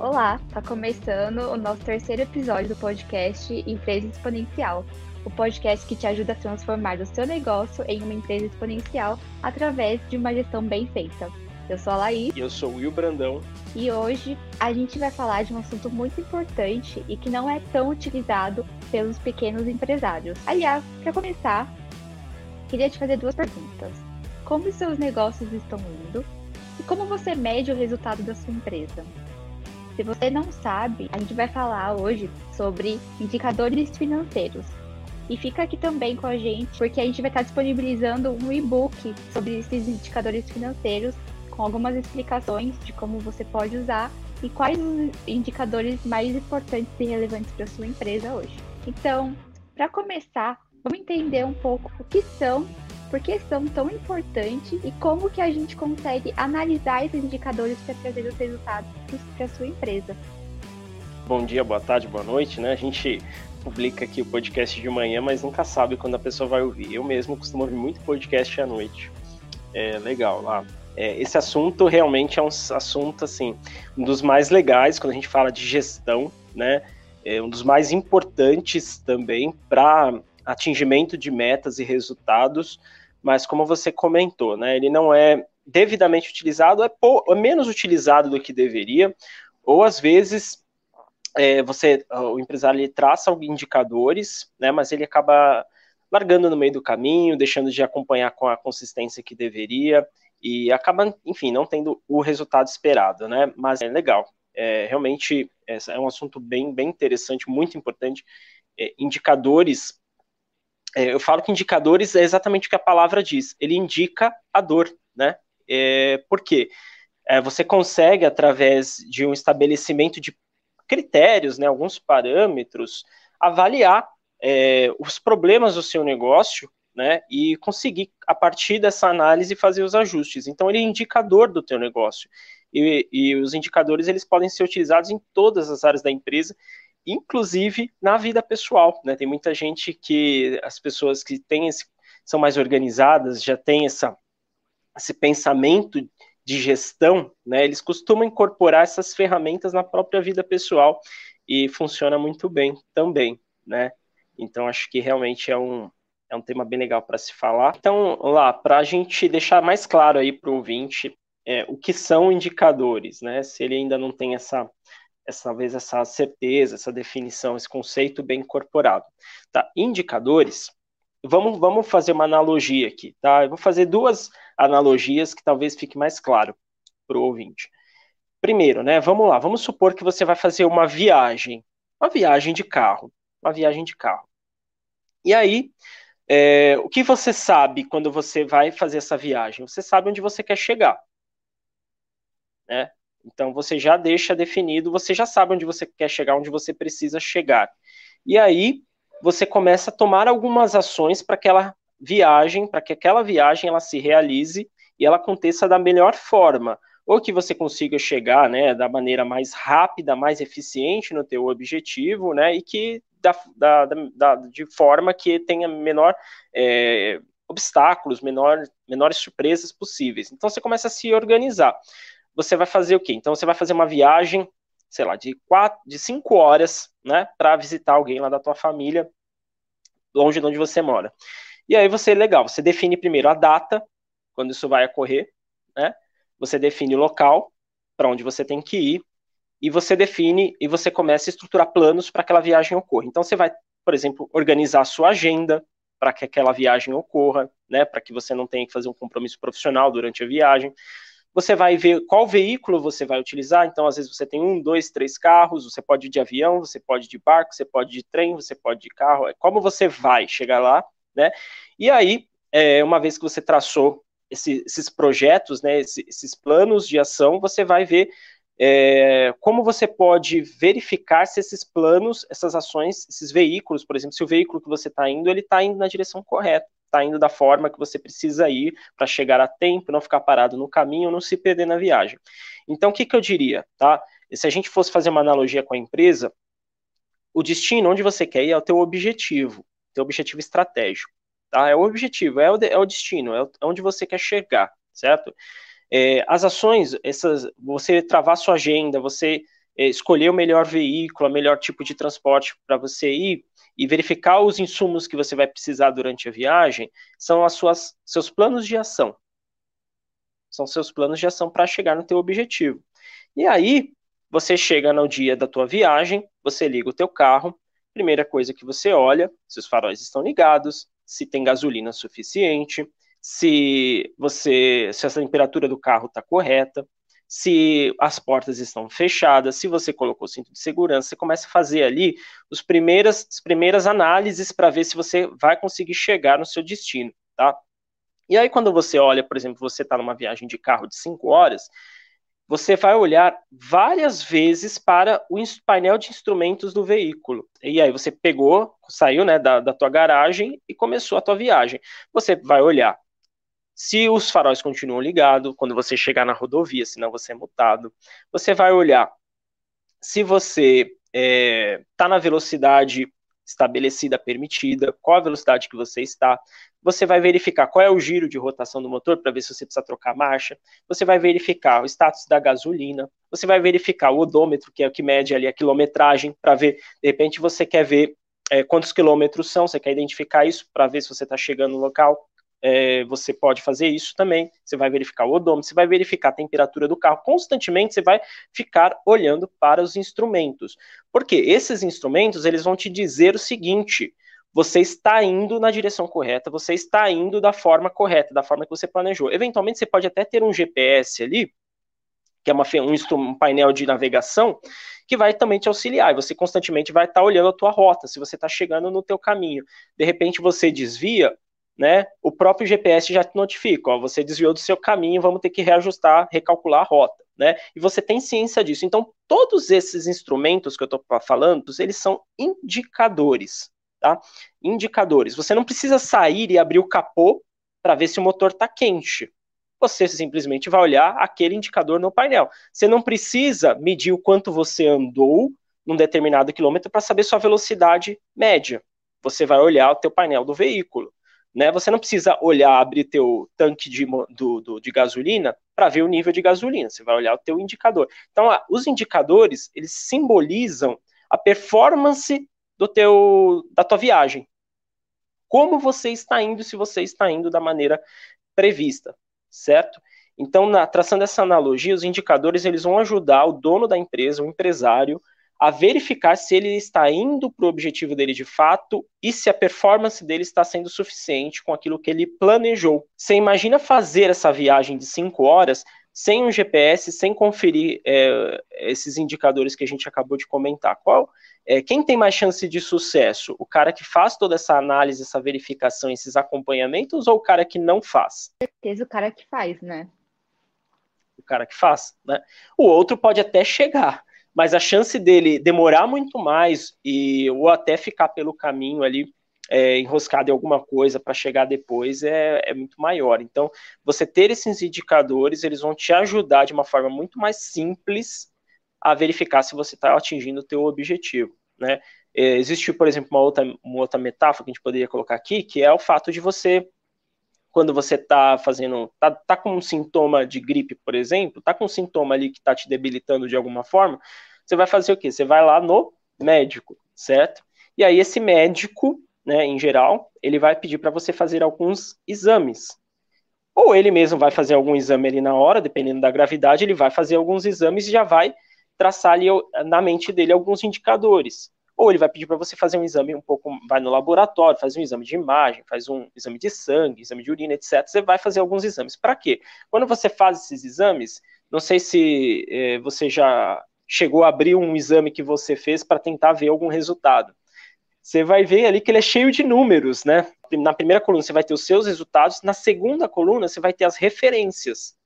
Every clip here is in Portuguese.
Olá, está começando o nosso terceiro episódio do podcast Empresa Exponencial, o podcast que te ajuda a transformar o seu negócio em uma empresa exponencial através de uma gestão bem feita. Eu sou a Laís. E eu sou o Will Brandão. E hoje a gente vai falar de um assunto muito importante e que não é tão utilizado pelos pequenos empresários. Aliás, para começar, queria te fazer duas perguntas. Como os seus negócios estão indo? E como você mede o resultado da sua empresa? Se você não sabe, a gente vai falar hoje sobre indicadores financeiros. E fica aqui também com a gente, porque a gente vai estar disponibilizando um e-book sobre esses indicadores financeiros com algumas explicações de como você pode usar e quais os indicadores mais importantes e relevantes para sua empresa hoje. Então, para começar, vamos entender um pouco o que são, por que são tão importantes e como que a gente consegue analisar esses indicadores para trazer os resultados para a sua empresa. Bom dia, boa tarde, boa noite, né? A gente publica aqui o podcast de manhã, mas nunca sabe quando a pessoa vai ouvir. Eu mesmo costumo ouvir muito podcast à noite. É legal lá. É, esse assunto realmente é um assunto assim, um dos mais legais quando a gente fala de gestão, né? É um dos mais importantes também para atingimento de metas e resultados, mas como você comentou, né? Ele não é devidamente utilizado, é, é menos utilizado do que deveria, ou às vezes é, você, o empresário ele traça indicadores, né? Mas ele acaba largando no meio do caminho, deixando de acompanhar com a consistência que deveria e acaba, enfim, não tendo o resultado esperado, né? Mas é legal. É, realmente é um assunto bem, bem interessante, muito importante. É, indicadores, é, eu falo que indicadores é exatamente o que a palavra diz. Ele indica a dor, né? É, por quê? É, você consegue, através de um estabelecimento de critérios, né, alguns parâmetros, avaliar é, os problemas do seu negócio né, e conseguir, a partir dessa análise, fazer os ajustes. Então, ele é indicador do teu negócio. E, e os indicadores, eles podem ser utilizados em todas as áreas da empresa, inclusive na vida pessoal, né, tem muita gente que, as pessoas que têm esse, são mais organizadas, já têm essa, esse pensamento de gestão, né, eles costumam incorporar essas ferramentas na própria vida pessoal e funciona muito bem também, né, então acho que realmente é um, é um tema bem legal para se falar. Então, lá, para a gente deixar mais claro aí para o ouvinte é, o que são indicadores, né? Se ele ainda não tem essa, essa vez essa certeza, essa definição, esse conceito bem incorporado. Tá? Indicadores, vamos, vamos fazer uma analogia aqui, tá? Eu vou fazer duas analogias que talvez fique mais claro para o ouvinte. Primeiro, né? Vamos lá, vamos supor que você vai fazer uma viagem, uma viagem de carro, uma viagem de carro. E aí, é, o que você sabe quando você vai fazer essa viagem? Você sabe onde você quer chegar. Né? Então você já deixa definido, você já sabe onde você quer chegar, onde você precisa chegar. E aí você começa a tomar algumas ações para aquela viagem, para que aquela viagem ela se realize e ela aconteça da melhor forma, ou que você consiga chegar, né, da maneira mais rápida, mais eficiente no teu objetivo, né, e que da, da, da, de forma que tenha menor é, obstáculos, menor, menores surpresas possíveis. Então você começa a se organizar. Você vai fazer o quê? Então você vai fazer uma viagem, sei lá, de quatro, de cinco horas, né, para visitar alguém lá da tua família, longe de onde você mora. E aí você, legal, você define primeiro a data, quando isso vai ocorrer, né? Você define o local para onde você tem que ir, e você define e você começa a estruturar planos para que aquela viagem ocorra. Então você vai, por exemplo, organizar a sua agenda para que aquela viagem ocorra, né, para que você não tenha que fazer um compromisso profissional durante a viagem. Você vai ver qual veículo você vai utilizar. Então, às vezes, você tem um, dois, três carros. Você pode ir de avião, você pode ir de barco, você pode ir de trem, você pode ir de carro. É como você vai chegar lá, né? E aí, é, uma vez que você traçou esse, esses projetos, né, esses, esses planos de ação, você vai ver é, como você pode verificar se esses planos, essas ações, esses veículos, por exemplo, se o veículo que você está indo, ele está indo na direção correta, está indo da forma que você precisa ir para chegar a tempo, não ficar parado no caminho, não se perder na viagem. Então, o que, que eu diria, tá? Se a gente fosse fazer uma analogia com a empresa, o destino, onde você quer ir, é o teu objetivo, teu objetivo estratégico, tá? É o objetivo, é o, é o destino, é, é onde você quer chegar, certo? É, as ações, essas, você travar sua agenda, você escolher o melhor veículo, o melhor tipo de transporte para você ir e verificar os insumos que você vai precisar durante a viagem, são as suas seus planos de ação. São seus planos de ação para chegar no teu objetivo. E aí, você chega no dia da tua viagem, você liga o teu carro, primeira coisa que você olha, se os faróis estão ligados, se tem gasolina suficiente, se você se a temperatura do carro está correta, se as portas estão fechadas, se você colocou cinto de segurança, você começa a fazer ali os primeiras, as primeiras análises para ver se você vai conseguir chegar no seu destino, tá? E aí, quando você olha, por exemplo, você está numa viagem de carro de 5 horas, você vai olhar várias vezes para o painel de instrumentos do veículo. E aí você pegou, saiu né, da, da tua garagem e começou a tua viagem. Você vai olhar se os faróis continuam ligados quando você chegar na rodovia, senão você é multado. Você vai olhar se você está é, tá na velocidade estabelecida, permitida, qual a velocidade que você está. Você vai verificar qual é o giro de rotação do motor para ver se você precisa trocar marcha. Você vai verificar o status da gasolina. Você vai verificar o odômetro, que é o que mede ali a quilometragem, para ver, de repente você quer ver é, quantos quilômetros são, você quer identificar isso para ver se você está chegando no local é, você pode fazer isso também. Você vai verificar o odômetro, você vai verificar a temperatura do carro. Constantemente você vai ficar olhando para os instrumentos. Porque esses instrumentos eles vão te dizer o seguinte: você está indo na direção correta, você está indo da forma correta, da forma que você planejou. Eventualmente você pode até ter um GPS ali, que é uma, um, um painel de navegação, que vai também te auxiliar. Você constantemente vai estar olhando a tua rota, se você está chegando no teu caminho. De repente você desvia, né, o próprio GPS já te notifica, ó, você desviou do seu caminho, vamos ter que reajustar, recalcular a rota, né? E você tem ciência disso. Então, todos esses instrumentos que eu estou falando, eles são indicadores, tá? Indicadores. Você não precisa sair e abrir o capô para ver se o motor está quente. Você simplesmente vai olhar aquele indicador no painel. Você não precisa medir o quanto você andou num determinado quilômetro para saber sua velocidade média. Você vai olhar o teu painel do veículo. Né? Você não precisa olhar, abrir teu tanque de, do, do, de gasolina para ver o nível de gasolina. Você vai olhar o teu indicador. Então, os indicadores eles simbolizam a performance do teu da tua viagem. Como você está indo, se você está indo da maneira prevista, certo? Então, na, traçando essa analogia, os indicadores eles vão ajudar o dono da empresa, o empresário, a verificar se ele está indo para o objetivo dele de fato e se a performance dele está sendo suficiente com aquilo que ele planejou. Você imagina fazer essa viagem de cinco horas sem um GPS, sem conferir é, esses indicadores que a gente acabou de comentar. Qual? É, quem tem mais chance de sucesso? O cara que faz toda essa análise, essa verificação, esses acompanhamentos, ou o cara que não faz? Com certeza o cara que faz, né? O cara que faz, né? O outro pode até chegar, mas a chance dele demorar muito mais e ou até ficar pelo caminho ali é, enroscado em alguma coisa para chegar depois é, é muito maior. Então, você ter esses indicadores, eles vão te ajudar de uma forma muito mais simples a verificar se você está atingindo o teu objetivo, né? É, existe, por exemplo, uma outra, uma outra metáfora que a gente poderia colocar aqui, que é o fato de você quando você está fazendo, tá, tá com um sintoma de gripe, por exemplo, tá com um sintoma ali que está te debilitando de alguma forma, você vai fazer o quê? Você vai lá no médico, certo? E aí esse médico, né, em geral, ele vai pedir para você fazer alguns exames. Ou ele mesmo vai fazer algum exame ali na hora, dependendo da gravidade, ele vai fazer alguns exames e já vai traçar ali na mente dele alguns indicadores ou ele vai pedir para você fazer um exame um pouco, vai no laboratório, faz um exame de imagem, faz um exame de sangue, exame de urina, etc. Você vai fazer alguns exames. Para quê? Quando você faz esses exames, não sei se eh, você já chegou a abrir um exame que você fez para tentar ver algum resultado. Você vai ver ali que ele é cheio de números, né? Na primeira coluna você vai ter os seus resultados, na segunda coluna você vai ter as referências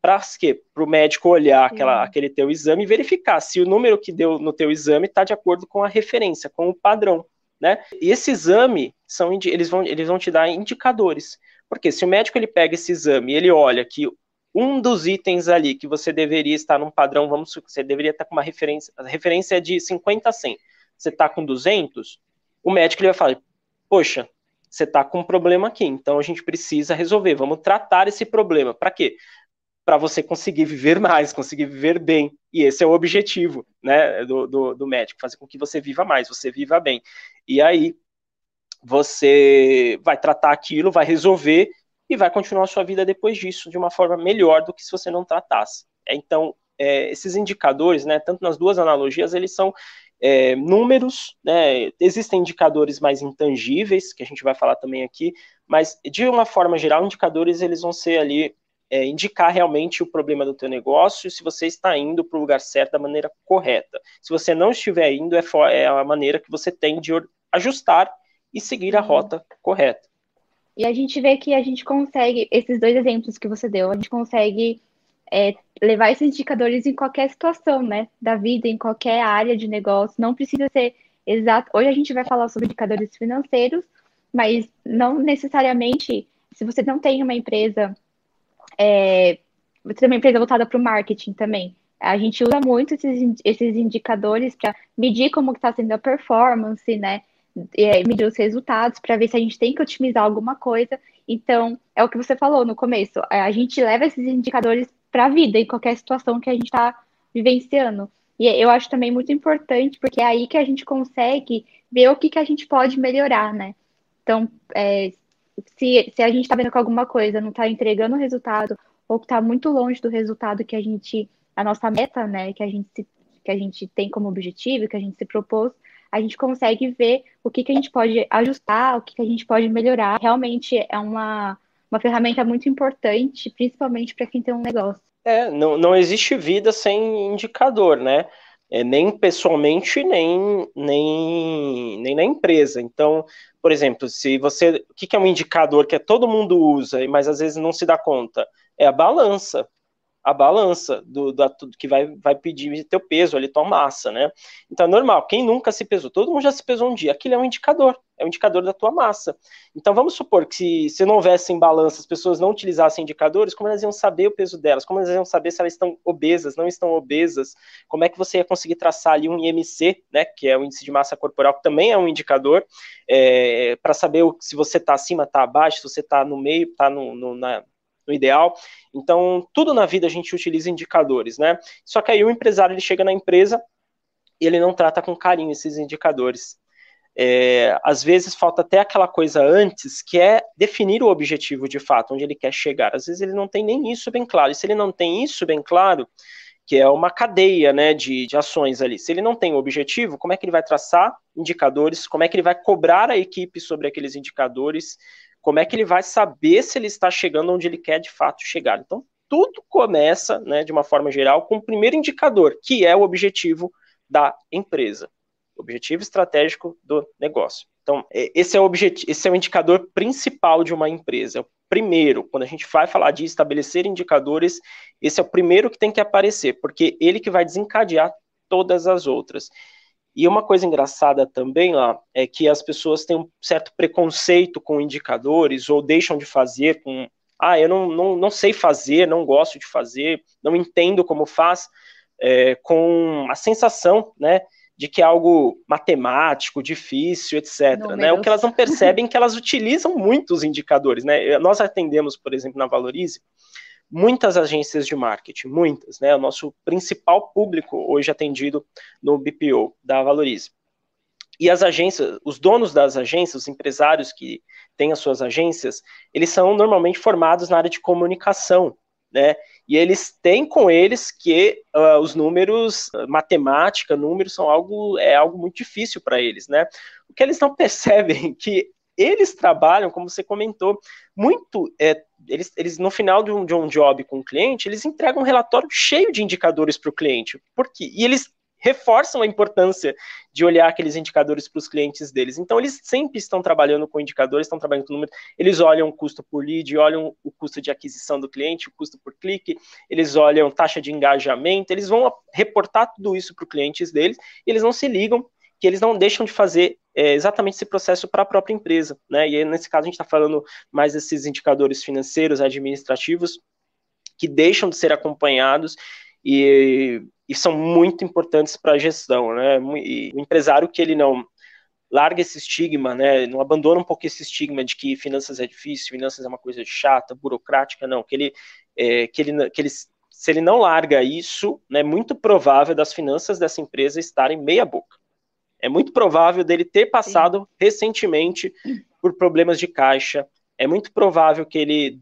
para quê? Para o médico olhar aquela, aquele teu exame e verificar se o número que deu no teu exame está de acordo com a referência, com o padrão, né? E esse exame são eles vão eles vão te dar indicadores, porque se o médico ele pega esse exame e ele olha que um dos itens ali que você deveria estar num padrão, vamos você deveria estar com uma referência, a referência é de 50 a 100. Você está com 200, o médico ele vai falar: "Poxa, você está com um problema aqui, então a gente precisa resolver, vamos tratar esse problema. Para quê? Para você conseguir viver mais, conseguir viver bem. E esse é o objetivo né, do, do, do, médico, fazer com que você viva mais, você viva bem. E aí você vai tratar aquilo, vai resolver e vai continuar a sua vida depois disso de uma forma melhor do que se você não tratasse. Então, é, esses indicadores, né, tanto nas duas analogias, eles são é, números, né, existem indicadores mais intangíveis, que a gente vai falar também aqui, mas de uma forma geral, indicadores eles vão ser ali é, indicar realmente o problema do teu negócio, se você está indo para o lugar certo da maneira correta. Se você não estiver indo, é, é a maneira que você tem de ajustar e seguir a uhum. rota correta. E a gente vê que a gente consegue, esses dois exemplos que você deu, a gente consegue é, levar esses indicadores em qualquer situação, né, da vida, em qualquer área de negócio. Não precisa ser exato. Hoje a gente vai falar sobre indicadores financeiros, mas não necessariamente, se você não tem uma empresa é, uma empresa voltada para o marketing também. A gente usa muito esses, esses indicadores para medir como está sendo a performance, né? É, medir os resultados para ver se a gente tem que otimizar alguma coisa. Então, é o que você falou no começo. É, a gente leva esses indicadores para a vida, em qualquer situação que a gente está vivenciando. E eu acho também muito importante, porque é aí que a gente consegue ver o que, que a gente pode melhorar, né? Então, é, se, se a gente está vendo que alguma coisa não está entregando o resultado, ou que está muito longe do resultado que a gente, a nossa meta, né, que a gente, se, que a gente tem como objetivo, que a gente se propôs, a gente consegue ver o que, que a gente pode ajustar, o que, que a gente pode melhorar. Realmente é uma, uma ferramenta muito importante, principalmente para quem tem um negócio. É, não, não existe vida sem indicador, né? É, nem pessoalmente, nem, nem, nem na empresa. Então, por exemplo, se você. O que é um indicador que todo mundo usa, mas às vezes não se dá conta? É a balança a balança do, da, que vai, vai pedir teu peso ali, tua massa, né? Então é normal, quem nunca se pesou, todo mundo já se pesou um dia, aquilo é um indicador, é um indicador da tua massa. Então vamos supor que se, se não houvesse balança, as pessoas não utilizassem indicadores, como elas iam saber o peso delas? Como elas iam saber se elas estão obesas, não estão obesas? Como é que você ia conseguir traçar ali um IMC, né, que é o índice de massa corporal, que também é um indicador, é, para saber se você está acima, está abaixo, se você está no meio, está no, no, na, no ideal. Então, tudo na vida a gente utiliza indicadores, né? Só que aí o empresário ele chega na empresa e ele não trata com carinho esses indicadores. É, às vezes falta até aquela coisa antes, que é definir o objetivo de fato, onde ele quer chegar. Às vezes ele não tem nem isso bem claro. E se ele não tem isso bem claro, que é uma cadeia né, de, de ações ali. Se ele não tem o objetivo, como é que ele vai traçar indicadores? Como é que ele vai cobrar a equipe sobre aqueles indicadores? Como é que ele vai saber se ele está chegando onde ele quer de fato chegar? Então, tudo começa, né, de uma forma geral, com o primeiro indicador, que é o objetivo da empresa, objetivo estratégico do negócio. Então, esse é o objetivo, esse é o indicador principal de uma empresa. É primeiro, quando a gente vai falar de estabelecer indicadores, esse é o primeiro que tem que aparecer, porque ele que vai desencadear todas as outras. E uma coisa engraçada também lá é que as pessoas têm um certo preconceito com indicadores ou deixam de fazer com ah, eu não, não, não sei fazer, não gosto de fazer, não entendo como faz, é, com a sensação, né, de que é algo matemático, difícil, etc. Né? O que elas não percebem é que elas utilizam muito os indicadores, né? Nós atendemos, por exemplo, na Valorize, muitas agências de marketing, muitas, né? O nosso principal público hoje atendido no BPO da Valorize. E as agências, os donos das agências, os empresários que têm as suas agências, eles são normalmente formados na área de comunicação, né? E eles têm com eles que uh, os números, matemática, números são algo é algo muito difícil para eles, né? O que eles não percebem que eles trabalham, como você comentou, muito. É, eles, eles, no final de um, de um job com o cliente, eles entregam um relatório cheio de indicadores para o cliente. Por quê? E eles reforçam a importância de olhar aqueles indicadores para os clientes deles. Então, eles sempre estão trabalhando com indicadores, estão trabalhando com números, eles olham o custo por lead, olham o custo de aquisição do cliente, o custo por clique, eles olham taxa de engajamento, eles vão reportar tudo isso para os clientes deles, e eles não se ligam que eles não deixam de fazer é, exatamente esse processo para a própria empresa. Né? E aí, nesse caso, a gente está falando mais desses indicadores financeiros, administrativos, que deixam de ser acompanhados e, e são muito importantes para a gestão. Né? E o empresário que ele não larga esse estigma, né, não abandona um pouco esse estigma de que finanças é difícil, finanças é uma coisa chata, burocrática, não, que ele é, que, ele, que ele, se ele não larga isso, é né, muito provável das finanças dessa empresa estarem meia boca. É muito provável dele ter passado Sim. recentemente por problemas de caixa. É muito provável que ele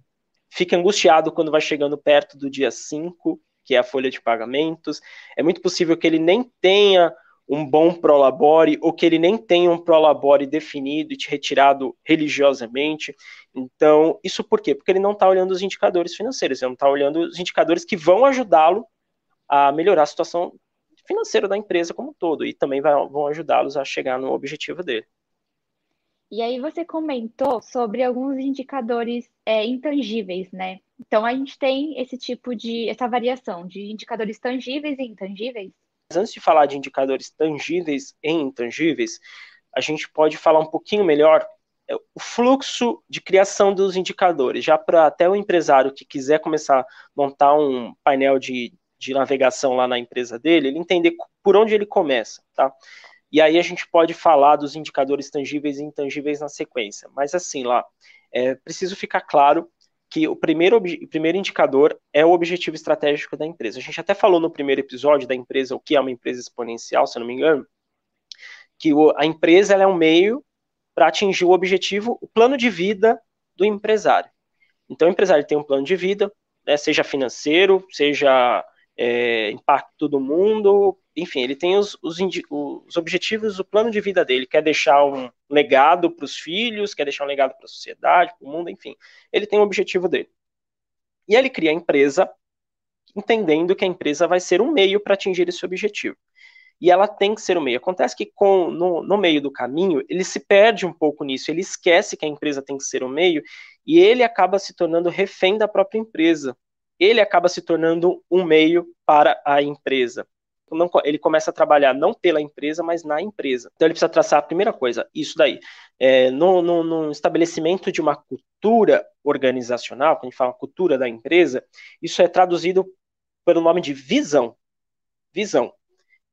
fique angustiado quando vai chegando perto do dia 5, que é a folha de pagamentos. É muito possível que ele nem tenha um bom prolabore ou que ele nem tenha um prolabore definido e te retirado religiosamente. Então, isso por quê? Porque ele não está olhando os indicadores financeiros, ele não está olhando os indicadores que vão ajudá-lo a melhorar a situação financeira da empresa como um todo e também vai, vão ajudá-los a chegar no objetivo dele. E aí você comentou sobre alguns indicadores é, intangíveis, né? Então a gente tem esse tipo de essa variação de indicadores tangíveis e intangíveis antes de falar de indicadores tangíveis e intangíveis, a gente pode falar um pouquinho melhor é, o fluxo de criação dos indicadores, já para até o empresário que quiser começar a montar um painel de, de navegação lá na empresa dele, ele entender por onde ele começa, tá? E aí a gente pode falar dos indicadores tangíveis e intangíveis na sequência. Mas assim, lá, é preciso ficar claro que o primeiro, o primeiro indicador é o objetivo estratégico da empresa. A gente até falou no primeiro episódio da empresa, o que é uma empresa exponencial, se eu não me engano, que o, a empresa é um meio para atingir o objetivo, o plano de vida do empresário. Então, o empresário tem um plano de vida, né, seja financeiro, seja é, impacto do mundo, enfim, ele tem os, os, os, objetivos, o plano de vida dele, quer deixar um legado para os filhos, quer deixar um legado para a sociedade, para o mundo, enfim, ele tem o um objetivo dele. E ele cria a empresa, entendendo que a empresa vai ser um meio para atingir esse objetivo. E ela tem que ser um meio. Acontece que com, no, no meio do caminho, ele se perde um pouco nisso, ele esquece que a empresa tem que ser um meio, e ele acaba se tornando refém da própria empresa ele acaba se tornando um meio para a empresa. Não, ele começa a trabalhar não pela empresa, mas na empresa. Então ele precisa traçar a primeira coisa, isso daí. É, no, no, no, estabelecimento de uma cultura organizacional, quando a gente fala cultura da empresa, isso é traduzido pelo nome de visão. Visão.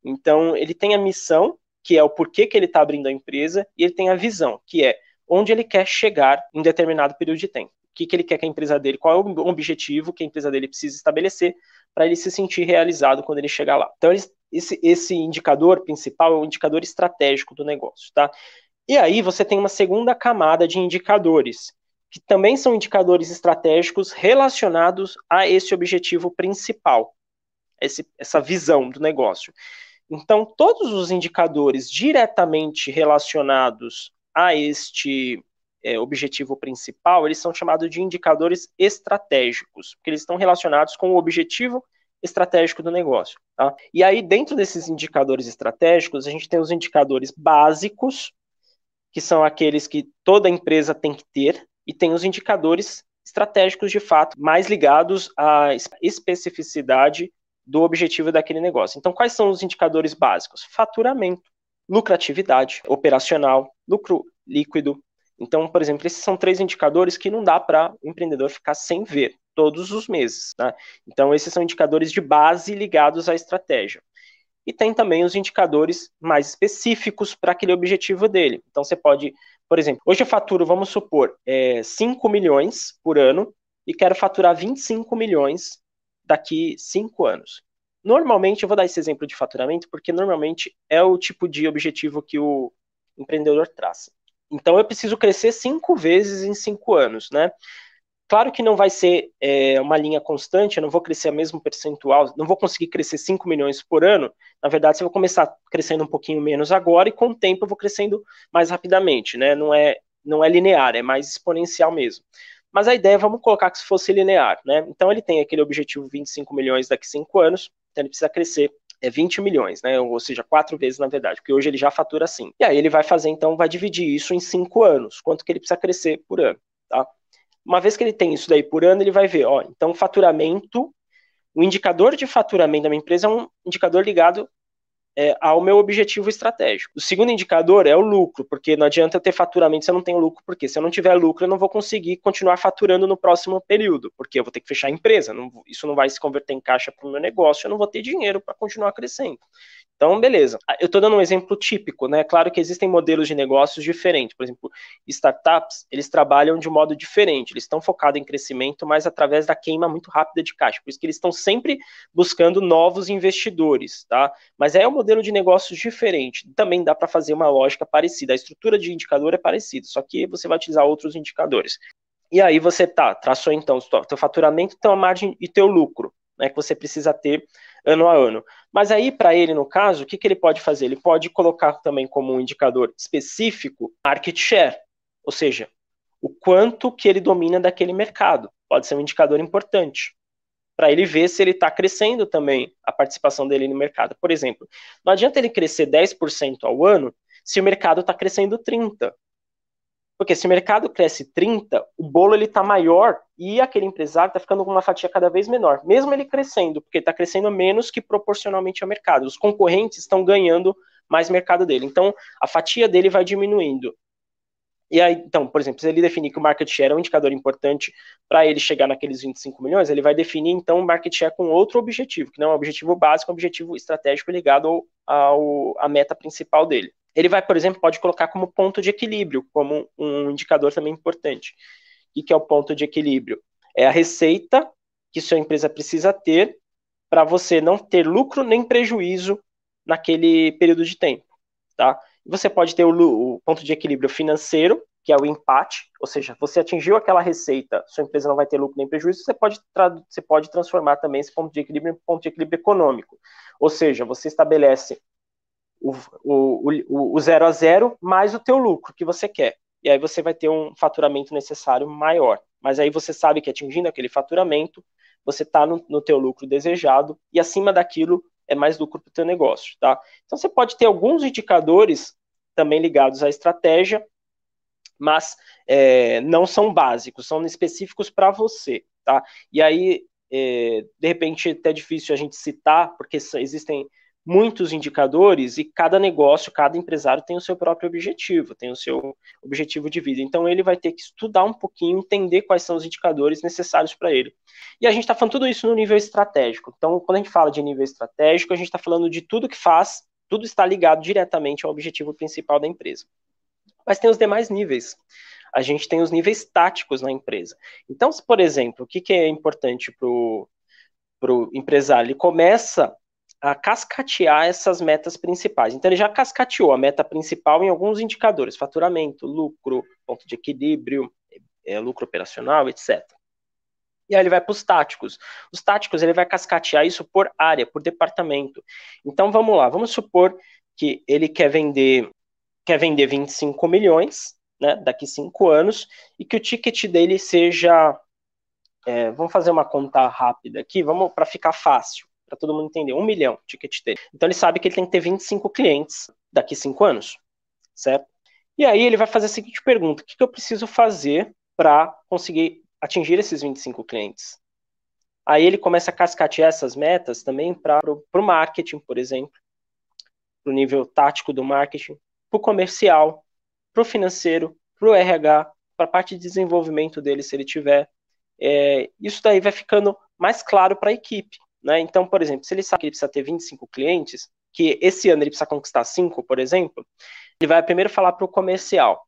Então ele tem a missão, que é o porquê que ele está abrindo a empresa, e ele tem a visão, que é onde ele quer chegar em determinado período de tempo que, que ele quer que a empresa dele, qual é o objetivo que a empresa dele precisa estabelecer para ele se sentir realizado quando ele chegar lá. Então, esse, esse indicador principal é o indicador estratégico do negócio, tá? E aí você tem uma segunda camada de indicadores, que também são indicadores estratégicos relacionados a esse objetivo principal, esse, essa visão do negócio. Então, todos os indicadores diretamente relacionados a este é, objetivo principal, eles são chamados de indicadores estratégicos, porque eles estão relacionados com o objetivo estratégico do negócio. Tá? E aí, dentro desses indicadores estratégicos, a gente tem os indicadores básicos, que são aqueles que toda empresa tem que ter, e tem os indicadores estratégicos de fato, mais ligados à especificidade do objetivo daquele negócio. Então, quais são os indicadores básicos? Faturamento, lucratividade operacional, lucro líquido, então, por exemplo, esses são três indicadores que não dá para o empreendedor ficar sem ver todos os meses. Né? Então, esses são indicadores de base ligados à estratégia. E tem também os indicadores mais específicos para aquele objetivo dele. Então, você pode, por exemplo, hoje eu faturo, vamos supor, é, 5 milhões por ano e quero faturar 25 milhões daqui 5 anos. Normalmente, eu vou dar esse exemplo de faturamento porque normalmente é o tipo de objetivo que o empreendedor traça. Então eu preciso crescer cinco vezes em cinco anos, né? Claro que não vai ser é, uma linha constante, eu não vou crescer a mesmo percentual, não vou conseguir crescer 5 milhões por ano. Na verdade, você vai começar crescendo um pouquinho menos agora e com o tempo eu vou crescendo mais rapidamente, né? Não é, não é linear, é mais exponencial mesmo. Mas a ideia, vamos colocar que se fosse linear, né? Então ele tem aquele objetivo 25 milhões daqui a 5 anos, então ele precisa crescer é 20 milhões, né? Ou seja, quatro vezes na verdade, porque hoje ele já fatura assim. E aí ele vai fazer, então, vai dividir isso em cinco anos, quanto que ele precisa crescer por ano, tá? Uma vez que ele tem isso daí por ano, ele vai ver, ó, então faturamento, o indicador de faturamento da minha empresa é um indicador ligado é, ao meu objetivo estratégico. O segundo indicador é o lucro, porque não adianta ter faturamento se eu não tenho lucro, porque se eu não tiver lucro, eu não vou conseguir continuar faturando no próximo período, porque eu vou ter que fechar a empresa, não, isso não vai se converter em caixa para o meu negócio, eu não vou ter dinheiro para continuar crescendo. Então, beleza. Eu estou dando um exemplo típico, né? Claro que existem modelos de negócios diferentes. Por exemplo, startups, eles trabalham de um modo diferente. Eles estão focados em crescimento, mas através da queima muito rápida de caixa. Por isso que eles estão sempre buscando novos investidores, tá? Mas é um modelo de negócios diferente. Também dá para fazer uma lógica parecida. A estrutura de indicador é parecida, só que você vai utilizar outros indicadores. E aí você tá, traçou então o teu faturamento, tua margem e teu lucro, né? Que você precisa ter ano a ano. Mas aí, para ele, no caso, o que, que ele pode fazer? Ele pode colocar também como um indicador específico market share, ou seja, o quanto que ele domina daquele mercado. Pode ser um indicador importante para ele ver se ele está crescendo também a participação dele no mercado. Por exemplo, não adianta ele crescer 10% ao ano se o mercado está crescendo 30%. Porque se o mercado cresce 30, o bolo ele está maior e aquele empresário está ficando com uma fatia cada vez menor, mesmo ele crescendo, porque está crescendo menos que proporcionalmente ao mercado. Os concorrentes estão ganhando mais mercado dele. Então, a fatia dele vai diminuindo. E aí, então, por exemplo, se ele definir que o market share é um indicador importante para ele chegar naqueles 25 milhões, ele vai definir então o market share com outro objetivo, que não é um objetivo básico, é um objetivo estratégico ligado ao, ao à meta principal dele. Ele vai, por exemplo, pode colocar como ponto de equilíbrio, como um indicador também importante. O que é o ponto de equilíbrio? É a receita que sua empresa precisa ter para você não ter lucro nem prejuízo naquele período de tempo, tá? Você pode ter o, o ponto de equilíbrio financeiro, que é o empate, ou seja, você atingiu aquela receita, sua empresa não vai ter lucro nem prejuízo, você pode, você pode transformar também esse ponto de equilíbrio em ponto de equilíbrio econômico. Ou seja, você estabelece o, o, o, zero a zero mais o teu lucro que você quer. E aí você vai ter um faturamento necessário maior. Mas aí você sabe que atingindo aquele faturamento, você está no, no teu lucro desejado e acima daquilo é mais lucro para o teu negócio, tá? Então você pode ter alguns indicadores também ligados à estratégia, mas é, não são básicos, são específicos para você, tá? E aí, é, de repente, é até difícil a gente citar, porque existem muitos indicadores e cada negócio, cada empresário tem o seu próprio objetivo, tem o seu objetivo de vida. Então ele vai ter que estudar um pouquinho, entender quais são os indicadores necessários para ele. E a gente está falando tudo isso no nível estratégico. Então, quando a gente fala de nível estratégico, a gente está falando de tudo que faz, tudo está ligado diretamente ao objetivo principal da empresa. Mas tem os demais níveis. A gente tem os níveis táticos na empresa. Então, por exemplo, o que, que é importante para o empresário? Ele começa a cascatear essas metas principais. Então, ele já cascateou a meta principal em alguns indicadores: faturamento, lucro, ponto de equilíbrio, é, lucro operacional, etc. E aí ele vai para os táticos. Os táticos ele vai cascatear isso por área, por departamento. Então vamos lá, vamos supor que ele quer vender quer vender 25 milhões, né, daqui cinco anos, e que o ticket dele seja, é, vamos fazer uma conta rápida aqui, vamos para ficar fácil para todo mundo entender, um milhão o ticket dele. Então ele sabe que ele tem que ter 25 clientes daqui cinco anos, certo? E aí ele vai fazer a seguinte pergunta: o que, que eu preciso fazer para conseguir atingir esses 25 clientes? Aí ele começa a cascatear essas metas também para o marketing, por exemplo, para o nível tático do marketing, para o comercial, para o financeiro, para o RH, para a parte de desenvolvimento dele, se ele tiver. É, isso daí vai ficando mais claro para a equipe. Né? Então, por exemplo, se ele sabe que ele precisa ter 25 clientes, que esse ano ele precisa conquistar 5, por exemplo, ele vai primeiro falar para o comercial.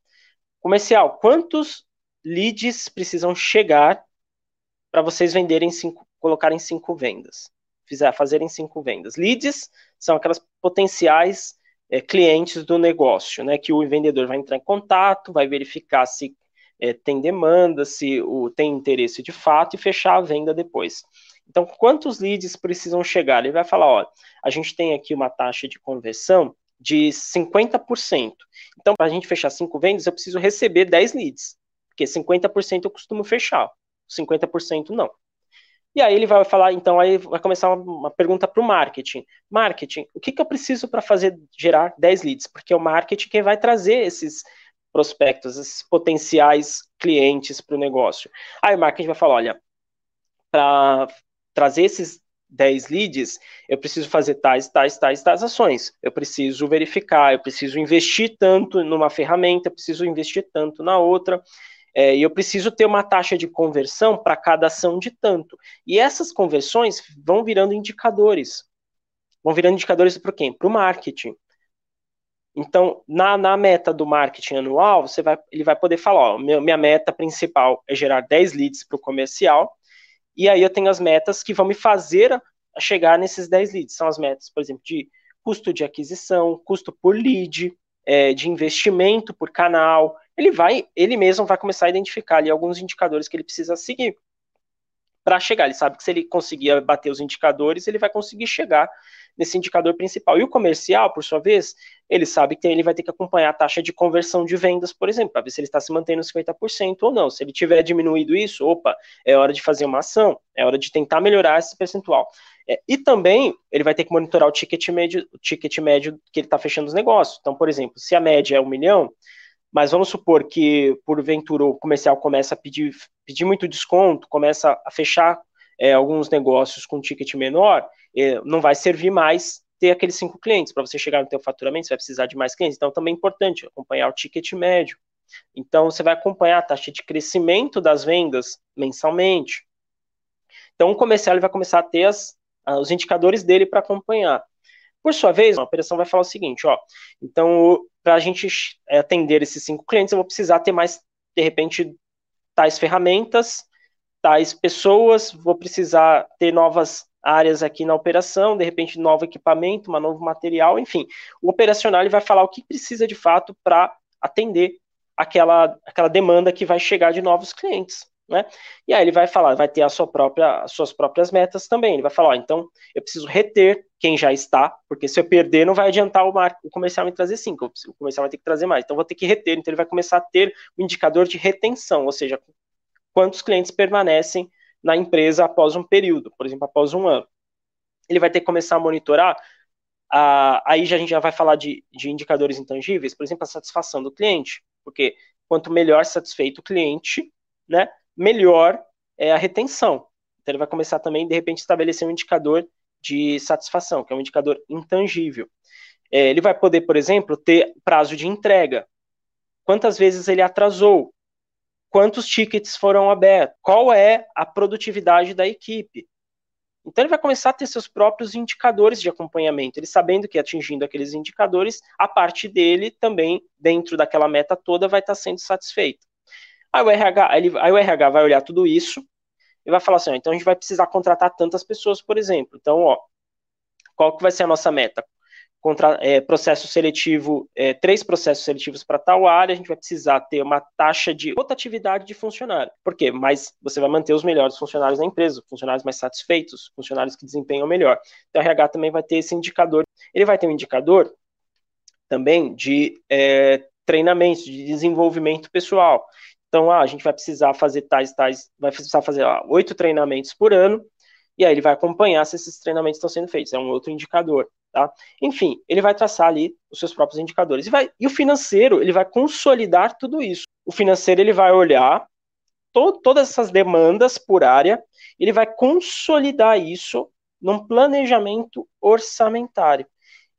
Comercial, quantos leads precisam chegar para vocês venderem cinco, colocarem cinco vendas? Fizer, fazerem cinco vendas. Leads são aquelas potenciais é, clientes do negócio, né? Que o vendedor vai entrar em contato, vai verificar se é, tem demanda, se o, tem interesse de fato e fechar a venda depois. Então, quantos leads precisam chegar? Ele vai falar, ó, a gente tem aqui uma taxa de conversão de 50%. Então, para a gente fechar cinco vendas, eu preciso receber 10 leads, porque 50% eu costumo fechar, 50% não. E aí ele vai falar, então aí vai começar uma, uma pergunta para o marketing. Marketing, o que, que eu preciso para fazer gerar 10 leads? Porque é o marketing quem vai trazer esses prospectos, esses potenciais clientes para o negócio. Aí o marketing vai falar, olha, para trazer esses 10 leads, eu preciso fazer tais, tais, tais, tais ações. Eu preciso verificar, eu preciso investir tanto numa ferramenta, eu preciso investir tanto na outra. É, e eu preciso ter uma taxa de conversão para cada ação de tanto. E essas conversões vão virando indicadores. vão virando indicadores para quem? Para o marketing. Então, na, na meta do marketing anual, você vai, ele vai poder falar, ó, minha, minha meta principal é gerar 10 leads para o comercial, e aí eu tenho as metas que vão me fazer chegar nesses 10 leads. São as metas, por exemplo, de custo de aquisição, custo por lead, é, de investimento por canal. Ele vai, ele mesmo vai começar a identificar ali alguns indicadores que ele precisa seguir para chegar. Ele sabe que se ele conseguir bater os indicadores, ele vai conseguir chegar nesse indicador principal. E o comercial, por sua vez, ele sabe que ele vai ter que acompanhar a taxa de conversão de vendas, por exemplo, para ver se ele está se mantendo 50% ou não. Se ele tiver diminuído isso, opa, é hora de fazer uma ação, é hora de tentar melhorar esse percentual. É, e também ele vai ter que monitorar o ticket médio, o ticket médio que ele está fechando os negócios. Então, por exemplo, se a média é um milhão, mas vamos supor que, porventura, o comercial começa a pedir, pedir muito desconto, começa a fechar é, alguns negócios com ticket menor, é, não vai servir mais ter aqueles cinco clientes. Para você chegar no teu faturamento, você vai precisar de mais clientes. Então, também é importante acompanhar o ticket médio. Então, você vai acompanhar a taxa de crescimento das vendas mensalmente. Então, o comercial ele vai começar a ter as, os indicadores dele para acompanhar. Por sua vez, a operação vai falar o seguinte, ó, então, para a gente é, atender esses cinco clientes, eu vou precisar ter mais, de repente, tais ferramentas, tais pessoas, vou precisar ter novas áreas aqui na operação, de repente, novo equipamento, um novo material, enfim. O operacional ele vai falar o que precisa de fato para atender aquela, aquela demanda que vai chegar de novos clientes. Né? E aí ele vai falar, vai ter a sua própria, as suas próprias metas também. Ele vai falar, ó, então eu preciso reter quem já está, porque se eu perder, não vai adiantar o, mar, o comercial me trazer cinco, o comercial vai ter que trazer mais. Então vou ter que reter. Então ele vai começar a ter o um indicador de retenção, ou seja, quantos clientes permanecem na empresa após um período, por exemplo, após um ano. Ele vai ter que começar a monitorar. aí já, a gente já vai falar de, de indicadores intangíveis, por exemplo, a satisfação do cliente, porque quanto melhor satisfeito o cliente, né, melhor é a retenção. Então ele vai começar também, de repente, a estabelecer um indicador de satisfação, que é um indicador intangível. É, ele vai poder, por exemplo, ter prazo de entrega. Quantas vezes ele atrasou? Quantos tickets foram abertos? Qual é a produtividade da equipe? Então ele vai começar a ter seus próprios indicadores de acompanhamento. Ele sabendo que atingindo aqueles indicadores, a parte dele também, dentro daquela meta toda, vai estar sendo satisfeita. Aí o RH, aí o RH vai olhar tudo isso e vai falar assim, ó, então a gente vai precisar contratar tantas pessoas, por exemplo. Então, ó, qual que vai ser a nossa meta? Contra, é, processo seletivo, é, três processos seletivos para tal área, a gente vai precisar ter uma taxa de rotatividade de funcionário. Por quê? Mas você vai manter os melhores funcionários da empresa, funcionários mais satisfeitos, funcionários que desempenham melhor. Então, o RH também vai ter esse indicador. Ele vai ter um indicador também de é, treinamento, de desenvolvimento pessoal. Então, ah, a gente vai precisar fazer tais, tais, vai precisar fazer oito treinamentos por ano, e aí ele vai acompanhar se esses treinamentos estão sendo feitos. É um outro indicador, tá? Enfim, ele vai traçar ali os seus próprios indicadores. E, vai, e o financeiro, ele vai consolidar tudo isso. O financeiro, ele vai olhar to, todas essas demandas por área, ele vai consolidar isso num planejamento orçamentário.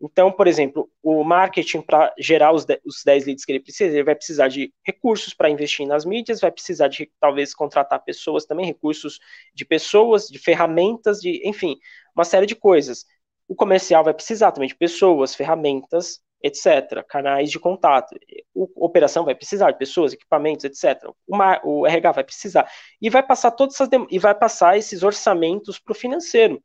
Então, por exemplo, o marketing para gerar os, os 10 leads que ele precisa, ele vai precisar de recursos para investir nas mídias, vai precisar de talvez contratar pessoas também, recursos de pessoas, de ferramentas, de, enfim, uma série de coisas. O comercial vai precisar também de pessoas, ferramentas, etc., canais de contato. O, operação vai precisar de pessoas, equipamentos, etc. O RH vai precisar e vai passar todas essas e vai passar esses orçamentos para o financeiro.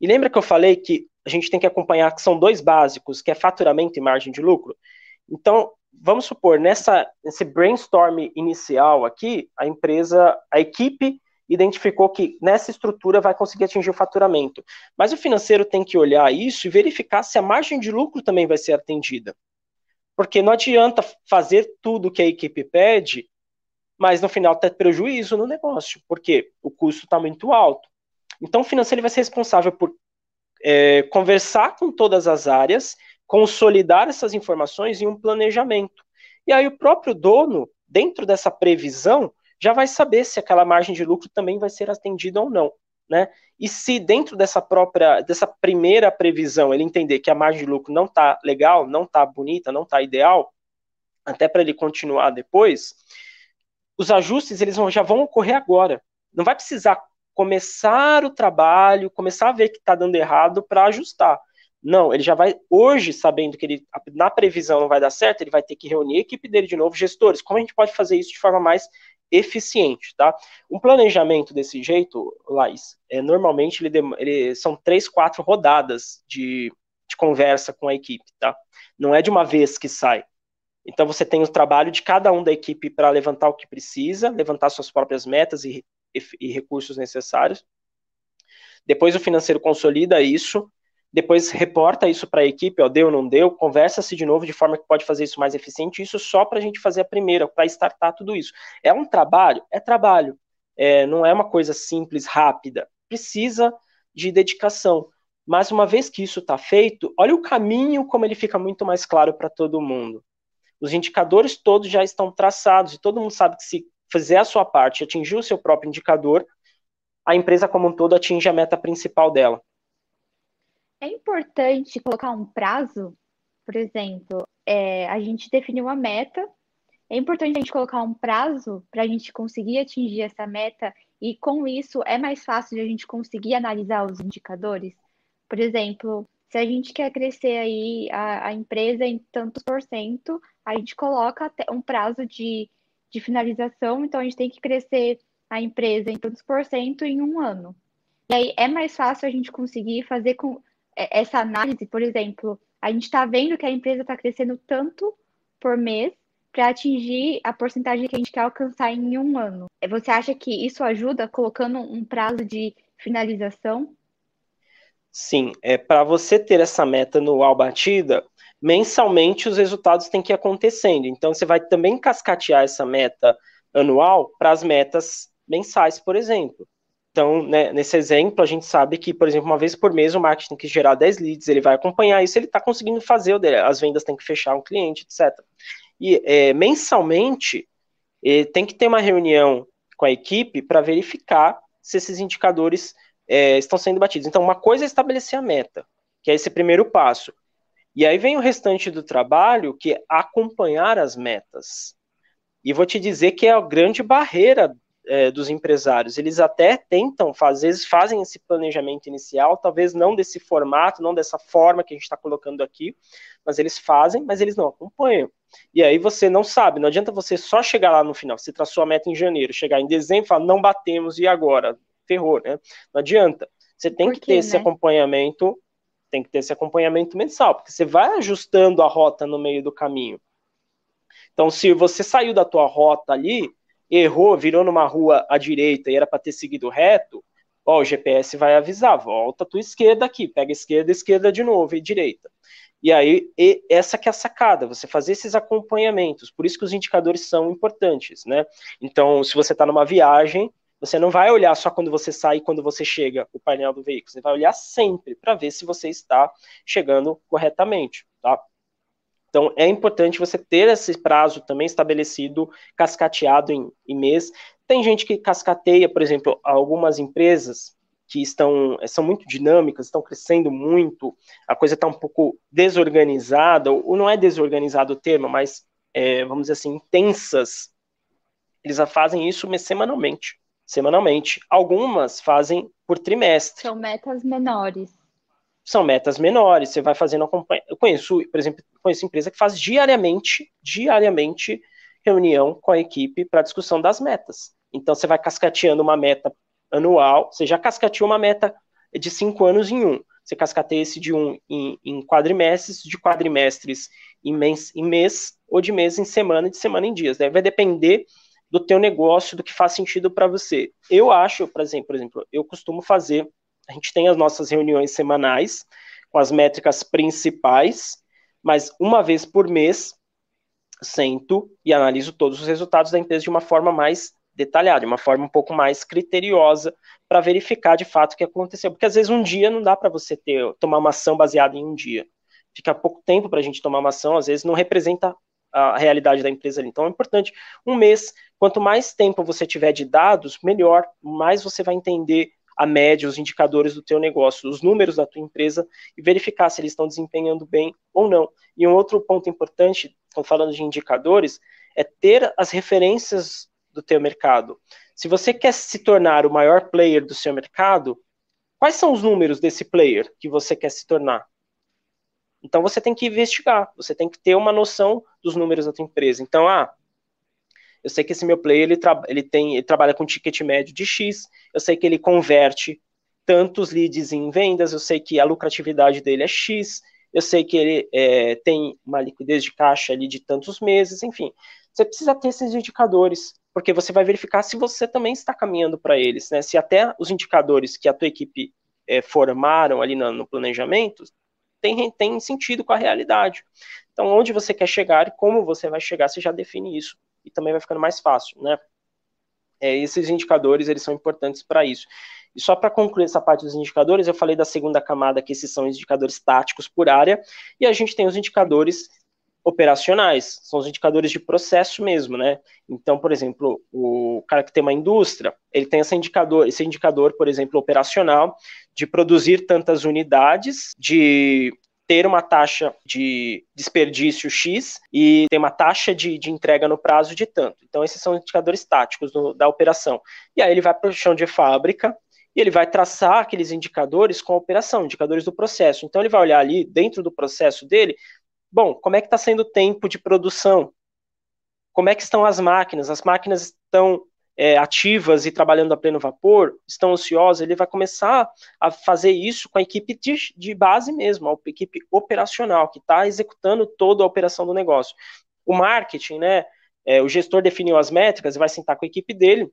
E lembra que eu falei que a gente tem que acompanhar que são dois básicos, que é faturamento e margem de lucro. Então, vamos supor, nessa, nesse brainstorm inicial aqui, a empresa, a equipe identificou que nessa estrutura vai conseguir atingir o faturamento. Mas o financeiro tem que olhar isso e verificar se a margem de lucro também vai ser atendida. Porque não adianta fazer tudo que a equipe pede, mas no final ter prejuízo no negócio, porque o custo está muito alto. Então, o financeiro vai ser responsável por é, conversar com todas as áreas, consolidar essas informações em um planejamento. E aí o próprio dono, dentro dessa previsão, já vai saber se aquela margem de lucro também vai ser atendida ou não. Né? E se dentro dessa própria, dessa primeira previsão, ele entender que a margem de lucro não está legal, não está bonita, não está ideal, até para ele continuar depois, os ajustes eles vão, já vão ocorrer agora. Não vai precisar começar o trabalho, começar a ver que está dando errado para ajustar. Não, ele já vai, hoje, sabendo que ele, na previsão não vai dar certo, ele vai ter que reunir a equipe dele de novo, gestores. Como a gente pode fazer isso de forma mais eficiente, tá? Um planejamento desse jeito, Laís, é, normalmente ele, ele, são três, quatro rodadas de, de conversa com a equipe, tá? Não é de uma vez que sai. Então você tem o trabalho de cada um da equipe para levantar o que precisa, levantar suas próprias metas e, e, recursos necessários. Depois o financeiro consolida isso, depois reporta isso para a equipe, ó, deu, não deu, conversa-se de novo de forma que pode fazer isso mais eficiente, isso só para a gente fazer a primeira, para startar tudo isso. É um trabalho? É trabalho. É, não é uma coisa simples, rápida. Precisa de dedicação. Mas uma vez que isso está feito, olha o caminho como ele fica muito mais claro para todo mundo. Os indicadores todos já estão traçados e todo mundo sabe que se fizer a sua parte, atingir o seu próprio indicador, a empresa como um todo atinge a meta principal dela. É importante colocar um prazo, por exemplo, é, a gente definiu uma meta, é importante a gente colocar um prazo para a gente conseguir atingir essa meta e com isso é mais fácil de a gente conseguir analisar os indicadores. Por exemplo, se a gente quer crescer aí a, a empresa em tantos por cento, a gente coloca um prazo de, de finalização, então a gente tem que crescer a empresa em tantos por cento em um ano. E aí é mais fácil a gente conseguir fazer com é, essa análise, por exemplo, a gente está vendo que a empresa está crescendo tanto por mês para atingir a porcentagem que a gente quer alcançar em um ano. Você acha que isso ajuda colocando um prazo de finalização? Sim, é para você ter essa meta anual batida, mensalmente os resultados têm que ir acontecendo. Então você vai também cascatear essa meta anual para as metas mensais, por exemplo. Então, né, nesse exemplo, a gente sabe que, por exemplo, uma vez por mês o marketing que gerar 10 leads, ele vai acompanhar isso, ele está conseguindo fazer, as vendas têm que fechar um cliente, etc. E é, mensalmente, é, tem que ter uma reunião com a equipe para verificar se esses indicadores é, estão sendo batidos. Então, uma coisa é estabelecer a meta, que é esse primeiro passo. E aí vem o restante do trabalho, que é acompanhar as metas. E vou te dizer que é a grande barreira é, dos empresários. Eles até tentam, às vezes fazem esse planejamento inicial, talvez não desse formato, não dessa forma que a gente está colocando aqui, mas eles fazem, mas eles não acompanham. E aí você não sabe, não adianta você só chegar lá no final, você traçou a meta em janeiro, chegar em dezembro e falar, não batemos, e agora? Ferrou, né? Não adianta. Você tem Por que ter esse né? acompanhamento, tem que ter esse acompanhamento mensal, porque você vai ajustando a rota no meio do caminho. Então, se você saiu da tua rota ali, errou, virou numa rua à direita e era para ter seguido reto, ó, o GPS vai avisar, volta a tua esquerda aqui, pega esquerda, esquerda de novo e direita. E aí, e essa que é a sacada, você fazer esses acompanhamentos. Por isso que os indicadores são importantes, né? Então, se você está numa viagem, você não vai olhar só quando você sai e quando você chega o painel do veículo. Você vai olhar sempre para ver se você está chegando corretamente, tá? Então, é importante você ter esse prazo também estabelecido, cascateado em, em mês. Tem gente que cascateia, por exemplo, algumas empresas que estão são muito dinâmicas, estão crescendo muito, a coisa está um pouco desorganizada, ou não é desorganizado o termo, mas é, vamos dizer assim, intensas. Eles fazem isso semanalmente, semanalmente. Algumas fazem por trimestre. São metas menores são metas menores, você vai fazendo acompanhamento. Eu conheço, por exemplo, conheço empresa que faz diariamente, diariamente reunião com a equipe para discussão das metas. Então você vai cascateando uma meta anual, você já cascateou uma meta de cinco anos em um. Você cascateia esse de um em, em quadrimestres, de quadrimestres em mês, em mês, ou de mês em semana, de semana em dias. Né? Vai depender do teu negócio, do que faz sentido para você. Eu acho, por exemplo, eu costumo fazer a gente tem as nossas reuniões semanais com as métricas principais, mas uma vez por mês sento e analiso todos os resultados da empresa de uma forma mais detalhada, de uma forma um pouco mais criteriosa, para verificar de fato o que aconteceu. Porque às vezes um dia não dá para você ter tomar uma ação baseada em um dia. Fica pouco tempo para a gente tomar uma ação, às vezes não representa a realidade da empresa ali. Então é importante um mês. Quanto mais tempo você tiver de dados, melhor, mais você vai entender a média, os indicadores do teu negócio, os números da tua empresa e verificar se eles estão desempenhando bem ou não. E um outro ponto importante, falando de indicadores, é ter as referências do teu mercado. Se você quer se tornar o maior player do seu mercado, quais são os números desse player que você quer se tornar? Então você tem que investigar, você tem que ter uma noção dos números da tua empresa. Então, ah, eu sei que esse meu player ele, tra ele tem, ele trabalha com ticket médio de X, eu sei que ele converte tantos leads em vendas, eu sei que a lucratividade dele é X, eu sei que ele é, tem uma liquidez de caixa ali de tantos meses, enfim. Você precisa ter esses indicadores, porque você vai verificar se você também está caminhando para eles, né? Se até os indicadores que a tua equipe é, formaram ali no, no planejamento tem, tem sentido com a realidade. Então, onde você quer chegar e como você vai chegar, você já define isso e também vai ficando mais fácil, né? É, esses indicadores, eles são importantes para isso. E só para concluir essa parte dos indicadores, eu falei da segunda camada, que esses são indicadores táticos por área, e a gente tem os indicadores operacionais, são os indicadores de processo mesmo, né? Então, por exemplo, o cara que tem uma indústria, ele tem esse indicador, esse indicador, por exemplo, operacional, de produzir tantas unidades, de ter uma taxa de desperdício X e ter uma taxa de, de entrega no prazo de tanto. Então, esses são indicadores táticos do, da operação. E aí ele vai para o chão de fábrica e ele vai traçar aqueles indicadores com a operação, indicadores do processo. Então, ele vai olhar ali dentro do processo dele, bom, como é que está sendo o tempo de produção? Como é que estão as máquinas? As máquinas estão é, ativas e trabalhando a pleno vapor, estão ansiosas, ele vai começar a fazer isso com a equipe de, de base mesmo, a equipe operacional, que está executando toda a operação do negócio. O marketing, né, é, o gestor definiu as métricas, vai sentar com a equipe dele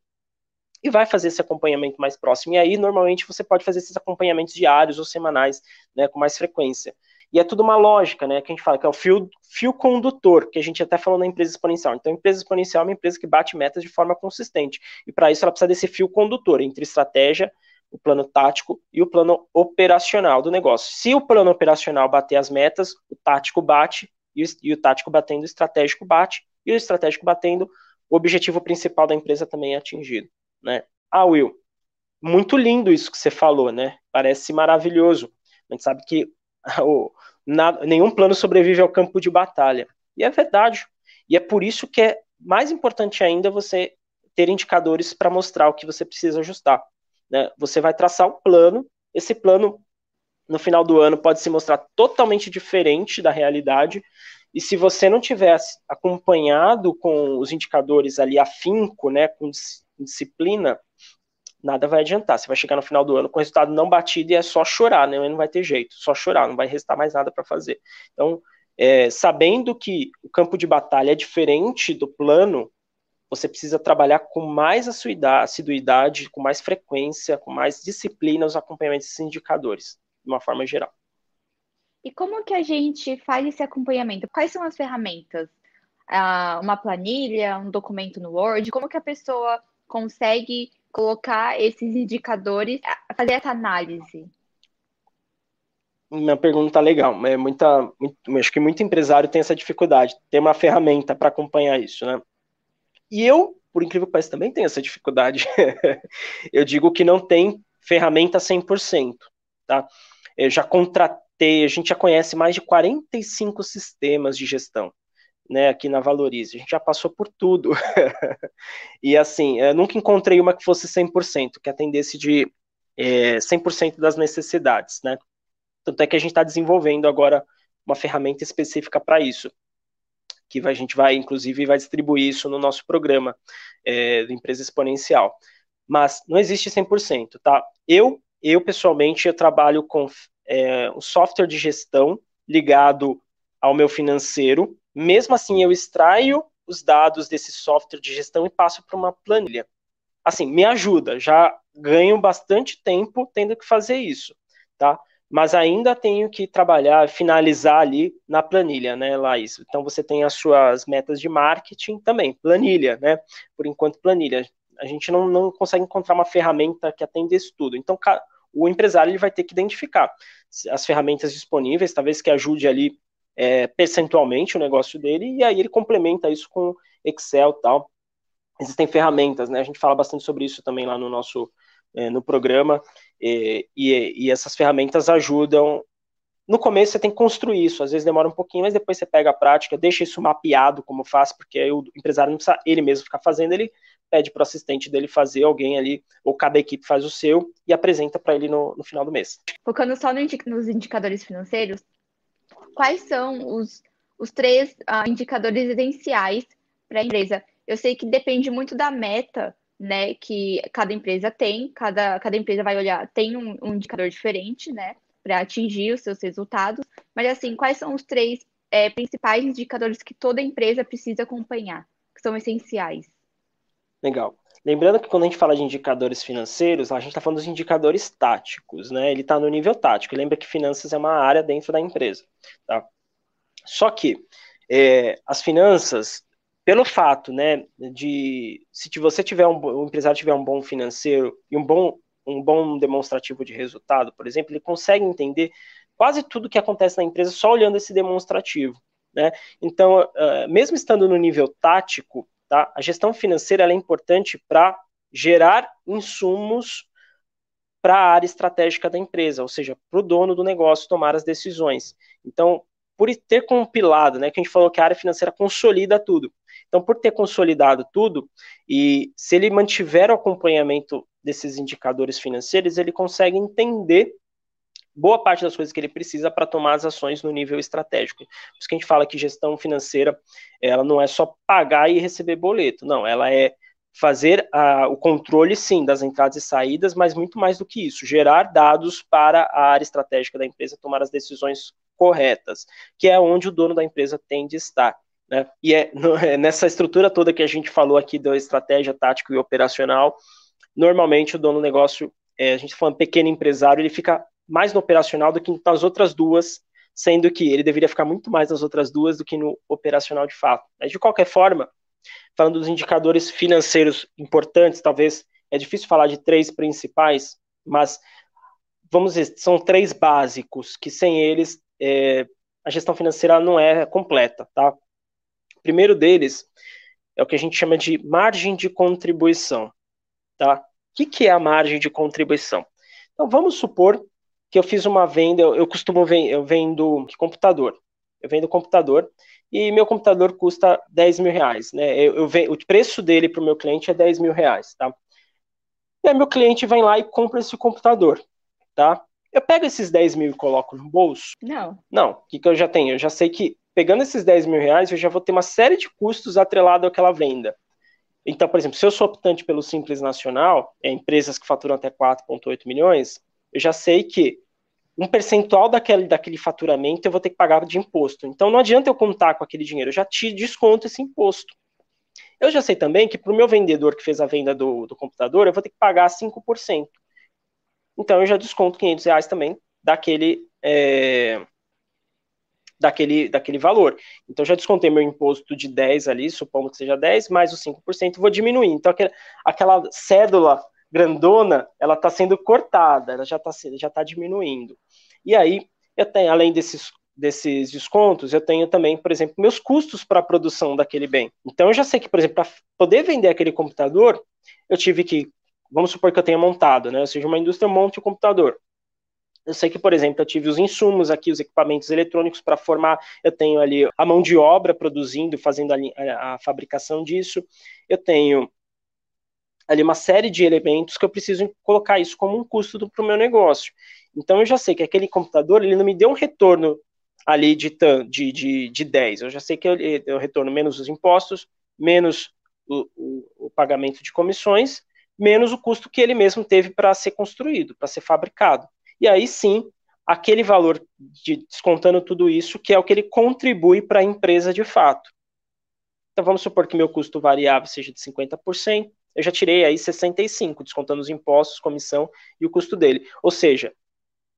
e vai fazer esse acompanhamento mais próximo. E aí, normalmente, você pode fazer esses acompanhamentos diários ou semanais, né, com mais frequência. E é tudo uma lógica, né? Que a gente fala que é o fio, fio condutor, que a gente até falou na empresa exponencial. Então, empresa exponencial é uma empresa que bate metas de forma consistente. E para isso ela precisa desse fio condutor entre estratégia, o plano tático e o plano operacional do negócio. Se o plano operacional bater as metas, o tático bate, e o, e o tático batendo, o estratégico bate, e o estratégico batendo, o objetivo principal da empresa também é atingido, né? Ah, Will, muito lindo isso que você falou, né? Parece maravilhoso. A gente sabe que o, na, nenhum plano sobrevive ao campo de batalha. E é verdade. E é por isso que é mais importante ainda você ter indicadores para mostrar o que você precisa ajustar. Né? Você vai traçar um plano, esse plano, no final do ano, pode se mostrar totalmente diferente da realidade, e se você não tivesse acompanhado com os indicadores ali afinco, né, com disciplina, nada vai adiantar. Você vai chegar no final do ano com o resultado não batido e é só chorar, né? Não vai ter jeito, só chorar, não vai restar mais nada para fazer. Então, é, sabendo que o campo de batalha é diferente do plano, você precisa trabalhar com mais assiduidade, com mais frequência, com mais disciplina os acompanhamentos desses indicadores, de uma forma geral. E como que a gente faz esse acompanhamento? Quais são as ferramentas? Ah, uma planilha, um documento no Word? Como que a pessoa consegue colocar esses indicadores, fazer essa análise? Uma pergunta legal. É muita, muito, acho que muito empresário tem essa dificuldade, ter uma ferramenta para acompanhar isso, né? E eu, por incrível que pareça, também tenho essa dificuldade. eu digo que não tem ferramenta 100%, tá? Eu já contratei, a gente já conhece mais de 45 sistemas de gestão né, aqui na Valorize. A gente já passou por tudo. e assim, nunca encontrei uma que fosse 100%, que atendesse de é, 100% das necessidades, né? Tanto é que a gente está desenvolvendo agora uma ferramenta específica para isso, que a gente vai, inclusive, vai distribuir isso no nosso programa é, do Empresa Exponencial. Mas não existe 100%, tá? Eu, eu pessoalmente, eu trabalho com é, um software de gestão ligado ao meu financeiro, mesmo assim, eu extraio os dados desse software de gestão e passo para uma planilha. Assim, me ajuda, já ganho bastante tempo tendo que fazer isso, tá? Mas ainda tenho que trabalhar, finalizar ali na planilha, né, Laís? Então você tem as suas metas de marketing também, planilha, né? Por enquanto, planilha. A gente não, não consegue encontrar uma ferramenta que atenda isso tudo. Então, o empresário ele vai ter que identificar as ferramentas disponíveis, talvez que ajude ali é, percentualmente o negócio dele, e aí ele complementa isso com Excel tal. Existem ferramentas, né? A gente fala bastante sobre isso também lá no nosso é, no programa, e, e, e essas ferramentas ajudam no começo você tem que construir isso, às vezes demora um pouquinho, mas depois você pega a prática, deixa isso mapeado como faz, porque aí o empresário não precisa ele mesmo ficar fazendo, ele pede para o assistente dele fazer, alguém ali, ou cada equipe faz o seu e apresenta para ele no, no, final do mês. Focando só no nos indicadores financeiros, quais são os, os três uh, indicadores essenciais para a empresa? Eu sei que depende muito da meta né, que cada empresa tem, cada, cada empresa vai olhar, tem um, um indicador diferente, né, para atingir os seus resultados, mas assim, quais são os três é, principais indicadores que toda empresa precisa acompanhar, que são essenciais? Legal. Lembrando que quando a gente fala de indicadores financeiros, a gente está falando dos indicadores táticos, né? Ele está no nível tático. Lembra que finanças é uma área dentro da empresa, tá? Só que é, as finanças pelo fato, né, de se você tiver um, empresário tiver um bom financeiro e um bom um bom demonstrativo de resultado, por exemplo, ele consegue entender quase tudo que acontece na empresa só olhando esse demonstrativo, né? Então, uh, mesmo estando no nível tático, tá, a gestão financeira é importante para gerar insumos para a área estratégica da empresa, ou seja, para o dono do negócio tomar as decisões. Então, por ter compilado, né, que a gente falou que a área financeira consolida tudo. Então, por ter consolidado tudo, e se ele mantiver o acompanhamento desses indicadores financeiros, ele consegue entender boa parte das coisas que ele precisa para tomar as ações no nível estratégico. Por isso que a gente fala que gestão financeira, ela não é só pagar e receber boleto, não, ela é fazer uh, o controle, sim, das entradas e saídas, mas muito mais do que isso, gerar dados para a área estratégica da empresa tomar as decisões corretas, que é onde o dono da empresa tem de estar. Né? E é, no, é nessa estrutura toda que a gente falou aqui da estratégia tática e operacional, normalmente o dono do negócio, é, a gente tá falando pequeno empresário, ele fica mais no operacional do que nas outras duas, sendo que ele deveria ficar muito mais nas outras duas do que no operacional de fato. Mas de qualquer forma, falando dos indicadores financeiros importantes, talvez é difícil falar de três principais, mas vamos dizer, são três básicos que sem eles é, a gestão financeira não é completa, tá? O primeiro deles é o que a gente chama de margem de contribuição. Tá? O que, que é a margem de contribuição? Então, vamos supor que eu fiz uma venda, eu, eu costumo vender, eu vendo computador. Eu vendo computador e meu computador custa 10 mil reais. Né? Eu, eu vendo, o preço dele para o meu cliente é 10 mil reais. Tá? E aí meu cliente vem lá e compra esse computador. Tá? Eu pego esses 10 mil e coloco no bolso? Não. Não. O que, que eu já tenho? Eu já sei que pegando esses 10 mil reais, eu já vou ter uma série de custos atrelado àquela venda. Então, por exemplo, se eu sou optante pelo Simples Nacional, é, empresas que faturam até 4,8 milhões, eu já sei que um percentual daquele, daquele faturamento eu vou ter que pagar de imposto. Então, não adianta eu contar com aquele dinheiro, eu já te desconto esse imposto. Eu já sei também que para o meu vendedor que fez a venda do, do computador, eu vou ter que pagar 5%. Então, eu já desconto 500 reais também daquele, é, daquele, daquele valor. Então, já descontei meu imposto de 10 ali, supondo que seja 10, mais os 5%, vou diminuir. Então, aquela, aquela cédula grandona, ela está sendo cortada, ela já está já tá diminuindo. E aí, eu tenho, além desses, desses descontos, eu tenho também, por exemplo, meus custos para a produção daquele bem. Então, eu já sei que, por exemplo, para poder vender aquele computador, eu tive que, vamos supor que eu tenha montado, né? Ou seja, uma indústria monte o computador. Eu sei que, por exemplo, eu tive os insumos aqui, os equipamentos eletrônicos para formar, eu tenho ali a mão de obra produzindo, fazendo a, a, a fabricação disso, eu tenho ali uma série de elementos que eu preciso colocar isso como um custo para o meu negócio. Então eu já sei que aquele computador ele não me deu um retorno ali de, de, de, de 10. Eu já sei que eu, eu retorno menos os impostos, menos o, o, o pagamento de comissões, menos o custo que ele mesmo teve para ser construído, para ser fabricado e aí sim, aquele valor de descontando tudo isso, que é o que ele contribui para a empresa de fato. Então vamos supor que meu custo variável seja de 50%, eu já tirei aí 65, descontando os impostos, comissão e o custo dele. Ou seja,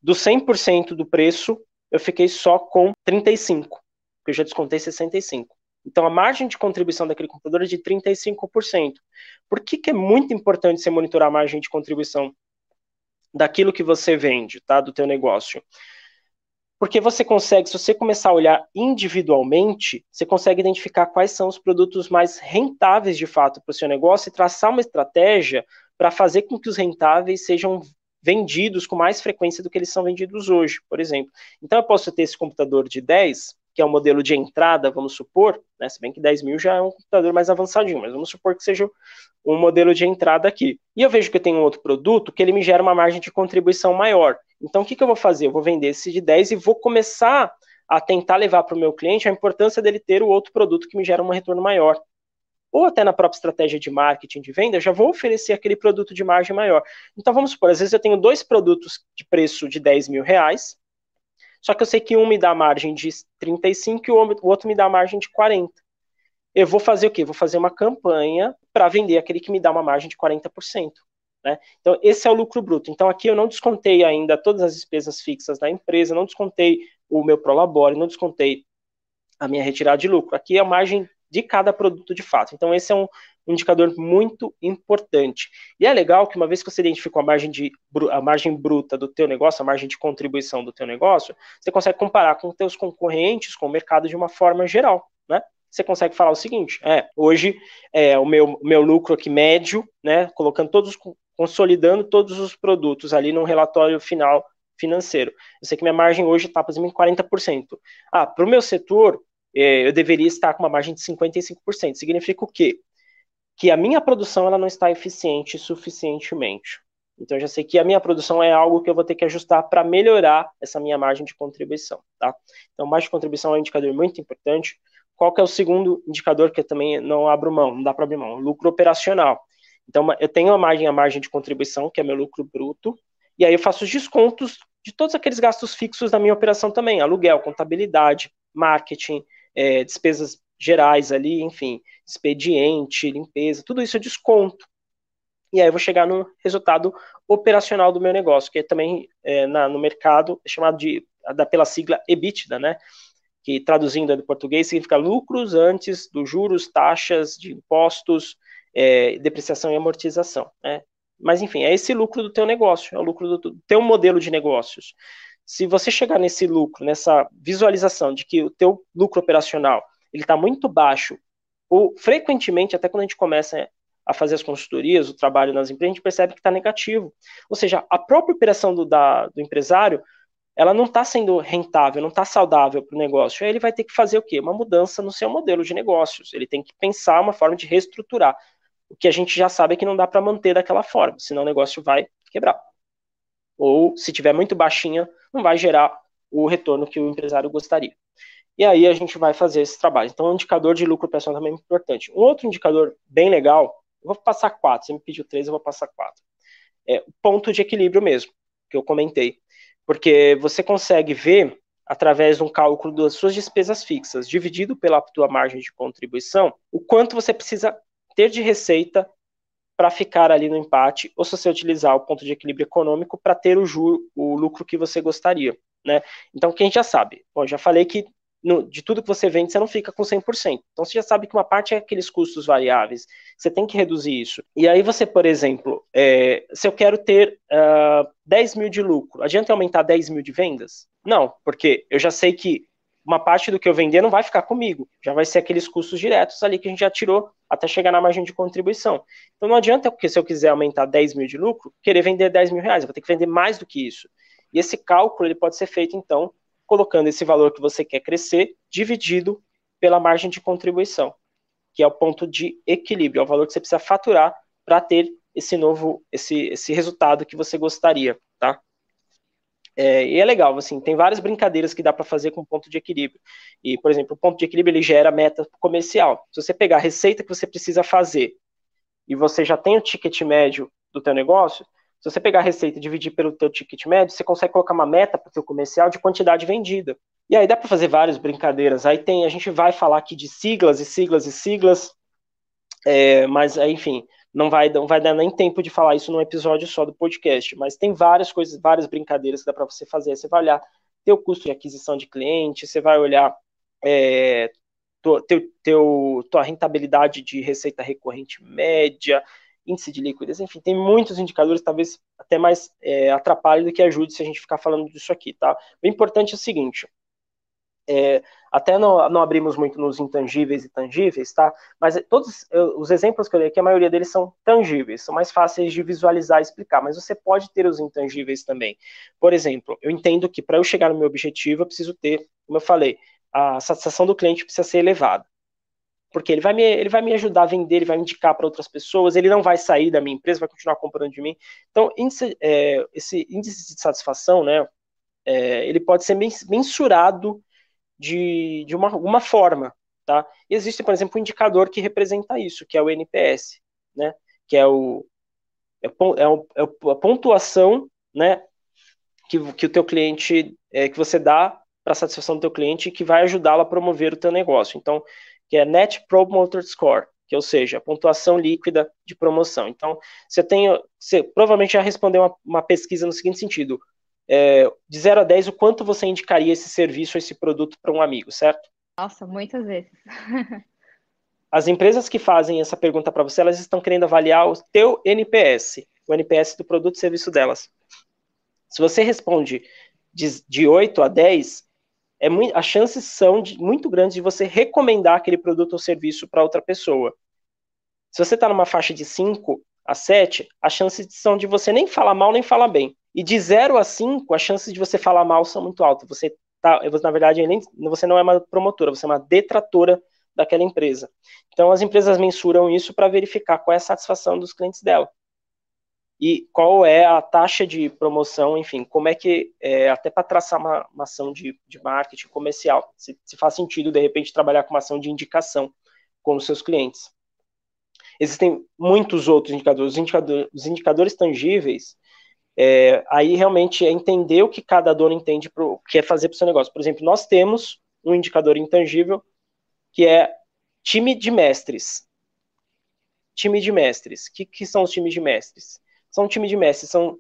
do 100% do preço, eu fiquei só com 35, porque eu já descontei 65. Então a margem de contribuição daquele computador é de 35%. Por que, que é muito importante você monitorar a margem de contribuição daquilo que você vende, tá? Do teu negócio. Porque você consegue, se você começar a olhar individualmente, você consegue identificar quais são os produtos mais rentáveis de fato para o seu negócio e traçar uma estratégia para fazer com que os rentáveis sejam vendidos com mais frequência do que eles são vendidos hoje, por exemplo. Então eu posso ter esse computador de 10, que é um modelo de entrada, vamos supor, né, se bem que 10 mil já é um computador mais avançadinho, mas vamos supor que seja um modelo de entrada aqui. E eu vejo que eu tenho um outro produto que ele me gera uma margem de contribuição maior. Então o que, que eu vou fazer? Eu vou vender esse de 10 e vou começar a tentar levar para o meu cliente a importância dele ter o outro produto que me gera um retorno maior ou até na própria estratégia de marketing de venda, já vou oferecer aquele produto de margem maior. Então vamos supor, às vezes eu tenho dois produtos de preço de 10 mil reais, só que eu sei que um me dá margem de 35 e o outro me dá margem de 40. Eu vou fazer o quê? Vou fazer uma campanha para vender aquele que me dá uma margem de 40%. Né? Então, esse é o lucro bruto. Então, aqui eu não descontei ainda todas as despesas fixas da empresa, não descontei o meu prolabore, não descontei a minha retirada de lucro. Aqui é a margem de cada produto de fato. Então, esse é um indicador muito importante. E é legal que uma vez que você identificou a margem, de, a margem bruta do teu negócio, a margem de contribuição do teu negócio, você consegue comparar com os teus concorrentes, com o mercado de uma forma geral, né? Você consegue falar o seguinte, é, hoje é, o meu, meu lucro aqui médio, né, colocando todos, consolidando todos os produtos ali num relatório final financeiro. Eu sei que minha margem hoje está, em 40%. Ah, para o meu setor, é, eu deveria estar com uma margem de 55%. Significa o quê? Que a minha produção ela não está eficiente suficientemente. Então, eu já sei que a minha produção é algo que eu vou ter que ajustar para melhorar essa minha margem de contribuição, tá? Então, margem de contribuição é um indicador muito importante. Qual que é o segundo indicador que eu também não abro mão, não dá para abrir mão? Lucro operacional. Então, eu tenho a margem, a margem de contribuição, que é meu lucro bruto, e aí eu faço os descontos de todos aqueles gastos fixos da minha operação também, aluguel, contabilidade, marketing, é, despesas gerais ali, enfim, expediente, limpeza, tudo isso é desconto. E aí eu vou chegar no resultado operacional do meu negócio, que é também é, na, no mercado é chamado de da, pela sigla EBITDA, né? Que traduzindo do português significa lucros antes dos juros, taxas de impostos, é, depreciação e amortização, né? Mas enfim, é esse lucro do teu negócio, é o lucro do, do teu modelo de negócios. Se você chegar nesse lucro, nessa visualização de que o teu lucro operacional ele está muito baixo, ou frequentemente, até quando a gente começa a fazer as consultorias, o trabalho nas empresas, a gente percebe que está negativo. Ou seja, a própria operação do, da, do empresário, ela não está sendo rentável, não está saudável para o negócio. Aí ele vai ter que fazer o quê? Uma mudança no seu modelo de negócios. Ele tem que pensar uma forma de reestruturar. O que a gente já sabe é que não dá para manter daquela forma, senão o negócio vai quebrar ou se tiver muito baixinha, não vai gerar o retorno que o empresário gostaria. E aí a gente vai fazer esse trabalho. Então, o indicador de lucro pessoal também é importante. Um outro indicador bem legal, eu vou passar quatro, você me pediu três, eu vou passar quatro. É o ponto de equilíbrio mesmo, que eu comentei. Porque você consegue ver, através de um cálculo das suas despesas fixas, dividido pela tua margem de contribuição, o quanto você precisa ter de receita para ficar ali no empate, ou se você utilizar o ponto de equilíbrio econômico para ter o, juro, o lucro que você gostaria. Né? Então, quem já sabe? Bom, já falei que no, de tudo que você vende, você não fica com 100%. Então, você já sabe que uma parte é aqueles custos variáveis, você tem que reduzir isso. E aí, você, por exemplo, é, se eu quero ter uh, ah, 10 mil de lucro, adianta aumentar 10 mil de vendas? Não, porque eu já sei que uma parte do que eu vender não vai ficar comigo, já vai ser aqueles custos diretos ali que a gente já tirou até chegar na margem de contribuição. Então não adianta, porque se eu quiser aumentar 10 mil de lucro, querer vender 10 mil reais, eu vou ter que vender mais do que isso. E esse cálculo ele pode ser feito, então, colocando esse valor que você quer crescer, dividido pela margem de contribuição, que é o ponto de equilíbrio, é o valor que você precisa faturar para ter esse novo, esse, esse resultado que você gostaria, tá? É, e é legal, assim, tem várias brincadeiras que dá para fazer com ponto de equilíbrio. E, por exemplo, o ponto de equilíbrio ele gera meta comercial. Se você pegar a receita que você precisa fazer e você já tem o ticket médio do teu negócio, se você pegar a receita e dividir pelo teu ticket médio, você consegue colocar uma meta para o teu comercial de quantidade vendida. E aí dá para fazer várias brincadeiras. Aí tem, a gente vai falar aqui de siglas e siglas e siglas, é, mas enfim, não vai, não vai dar nem tempo de falar isso num episódio só do podcast, mas tem várias coisas, várias brincadeiras que dá para você fazer. Você vai olhar teu custo de aquisição de cliente, você vai olhar é, teu, teu, tua rentabilidade de receita recorrente média, índice de liquidez, enfim, tem muitos indicadores, talvez até mais é, atrapalhe do que ajude se a gente ficar falando disso aqui, tá? O importante é o seguinte, é, até não, não, abrimos muito nos intangíveis e tangíveis, tá? Mas todos os exemplos que eu dei aqui, a maioria deles são tangíveis, são mais fáceis de visualizar e explicar, mas você pode ter os intangíveis também. Por exemplo, eu entendo que para eu chegar no meu objetivo, eu preciso ter, como eu falei, a satisfação do cliente precisa ser elevada. Porque ele vai me, ele vai me ajudar a vender, ele vai me indicar para outras pessoas, ele não vai sair da minha empresa, vai continuar comprando de mim. Então, índice, é, esse índice de satisfação, né, é, ele pode ser mensurado de, de uma, uma forma, tá? E existe, por exemplo, um indicador que representa isso, que é o NPS, né? Que é o é, é, o, é a pontuação, né? Que, que o teu cliente, é, que você dá para a satisfação do teu cliente que vai ajudá-lo a promover o teu negócio. Então, que é Net Promoter Score, que ou seja, a pontuação líquida de promoção. Então, você tem, você provavelmente já respondeu uma, uma pesquisa no seguinte sentido: é, de 0 a 10, o quanto você indicaria esse serviço, esse produto para um amigo, certo? Nossa, muitas vezes. As empresas que fazem essa pergunta para você, elas estão querendo avaliar o teu NPS, o NPS do produto e serviço delas. Se você responde de, de 8 a 10, é muito, as chances são de, muito grandes de você recomendar aquele produto ou serviço para outra pessoa. Se você está numa faixa de 5 a 7, as chances são de você nem falar mal nem falar bem. E de 0 a 5, as chances de você falar mal são muito altas. Você tá, na verdade, você não é uma promotora, você é uma detratora daquela empresa. Então, as empresas mensuram isso para verificar qual é a satisfação dos clientes dela. E qual é a taxa de promoção, enfim, como é que, é, até para traçar uma, uma, ação de, de marketing comercial, se, se faz sentido, de repente, trabalhar com uma ação de indicação com os seus clientes. Existem muitos outros indicadores. Os indicadores, os indicadores tangíveis, é, aí realmente é entender o que cada dono entende pro, que é fazer para o seu negócio. Por exemplo, nós temos um indicador intangível que é time de mestres. Time de mestres. O que, que são os times de mestres? São time de mestres, são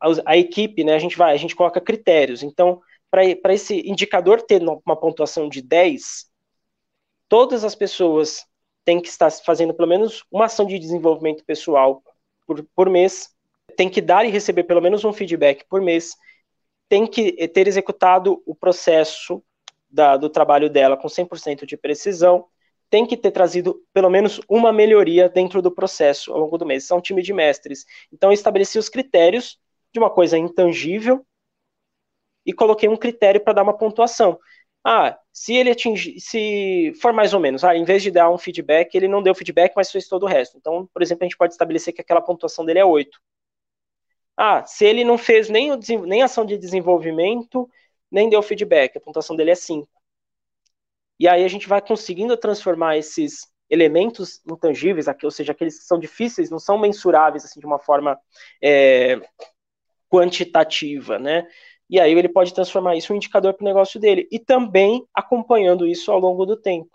a, a equipe, né? A gente vai, a gente coloca critérios. Então, para esse indicador ter uma pontuação de 10, todas as pessoas têm que estar fazendo pelo menos uma ação de desenvolvimento pessoal por, por mês tem que dar e receber pelo menos um feedback por mês, tem que ter executado o processo da, do trabalho dela com 100% de precisão, tem que ter trazido pelo menos uma melhoria dentro do processo ao longo do mês. São é um time de mestres. Então, eu estabeleci os critérios de uma coisa intangível e coloquei um critério para dar uma pontuação. Ah, se ele atingir, se for mais ou menos, ah, em vez de dar um feedback, ele não deu feedback, mas fez todo o resto. Então, por exemplo, a gente pode estabelecer que aquela pontuação dele é 8. Ah, se ele não fez nem, o, nem ação de desenvolvimento, nem deu feedback, a pontuação dele é 5. E aí a gente vai conseguindo transformar esses elementos intangíveis, ou seja, aqueles que são difíceis, não são mensuráveis assim de uma forma é, quantitativa, né? E aí ele pode transformar isso em um indicador para o negócio dele e também acompanhando isso ao longo do tempo.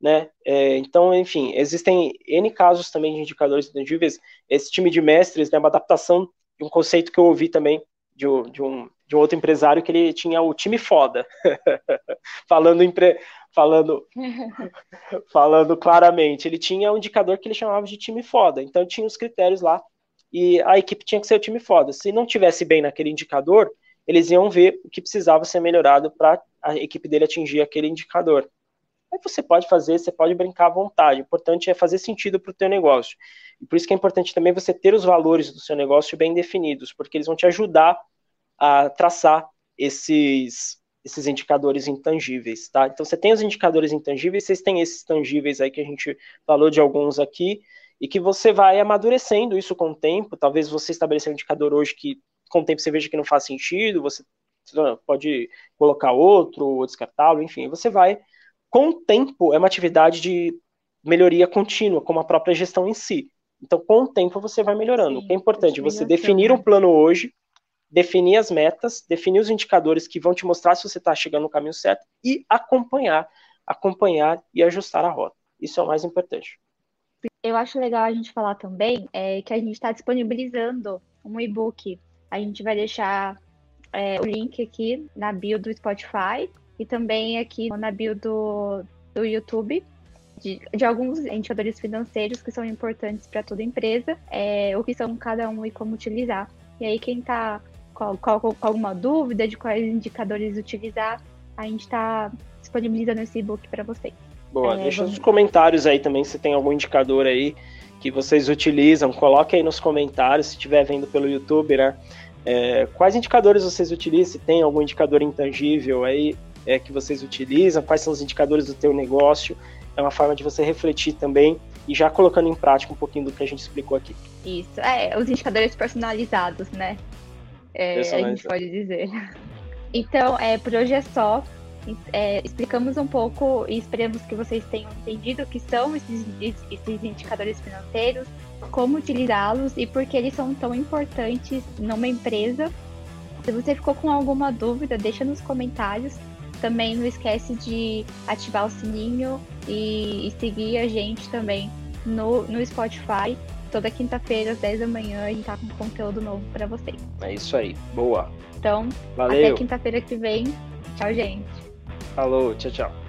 Né? É, então, enfim, existem N casos também de indicadores intangíveis. Esse time de mestres, né, uma adaptação de um conceito que eu ouvi também de, de, um, de um outro empresário que ele tinha o time foda. falando, empre, falando, falando claramente. Ele tinha um indicador que ele chamava de time foda. Então tinha os critérios lá e a equipe tinha que ser o time foda. Se não tivesse bem naquele indicador, eles iam ver o que precisava ser melhorado para a equipe dele atingir aquele indicador. Aí você pode fazer, você pode brincar à vontade. O importante é fazer sentido para o teu negócio. E por isso que é importante também você ter os valores do seu negócio bem definidos, porque eles vão te ajudar a traçar esses, esses indicadores intangíveis, tá? Então você tem os indicadores intangíveis, vocês têm esses tangíveis aí que a gente falou de alguns aqui, e que você vai amadurecendo isso com o tempo. Talvez você estabeleça um indicador hoje que com o tempo você veja que não faz sentido, você pode colocar outro, ou descartá-lo, enfim, você vai com o tempo, é uma atividade de melhoria contínua, como a própria gestão em si. Então, com o tempo, você vai melhorando. Sim, o que é importante, você definir um plano hoje, definir as metas, definir os indicadores que vão te mostrar se você está chegando no caminho certo e acompanhar, acompanhar e ajustar a rota. Isso é o mais importante. Eu acho legal a gente falar também é, que a gente está disponibilizando um e-book. A gente vai deixar é, o link aqui na bio do Spotify e também aqui na bio do, do YouTube. De, de, alguns indicadores financeiros que são importantes para toda empresa, é, o que são cada um e como utilizar. E aí, quem está com, com, com, alguma dúvida de quais indicadores utilizar, a gente está disponibilizando esse e-book para vocês. Boa, é, deixa vamos... nos comentários aí também se tem algum indicador aí que vocês utilizam. Coloque aí nos comentários, se estiver vendo pelo YouTube, né? É, quais indicadores vocês utilizam? Se tem algum indicador intangível aí é, que vocês utilizam? Quais são os indicadores do teu negócio? É uma forma de você refletir também e já colocando em prática um pouquinho do que a gente explicou aqui. Isso, é, os indicadores personalizados, né? É, a gente pode dizer. Então, é, por hoje é só. É, explicamos um pouco e esperamos que vocês tenham entendido o que são esses, esses indicadores financeiros, como utilizá-los e por que eles são tão importantes numa empresa. Se você ficou com alguma dúvida, deixa nos comentários. Também não esquece de ativar o sininho e, e seguir a gente também no, no Spotify. Toda quinta-feira, às 10 da manhã, a gente tá com conteúdo novo para vocês. É isso aí. Boa. Então, Valeu. até quinta-feira que vem. Tchau, gente. Falou, tchau, tchau.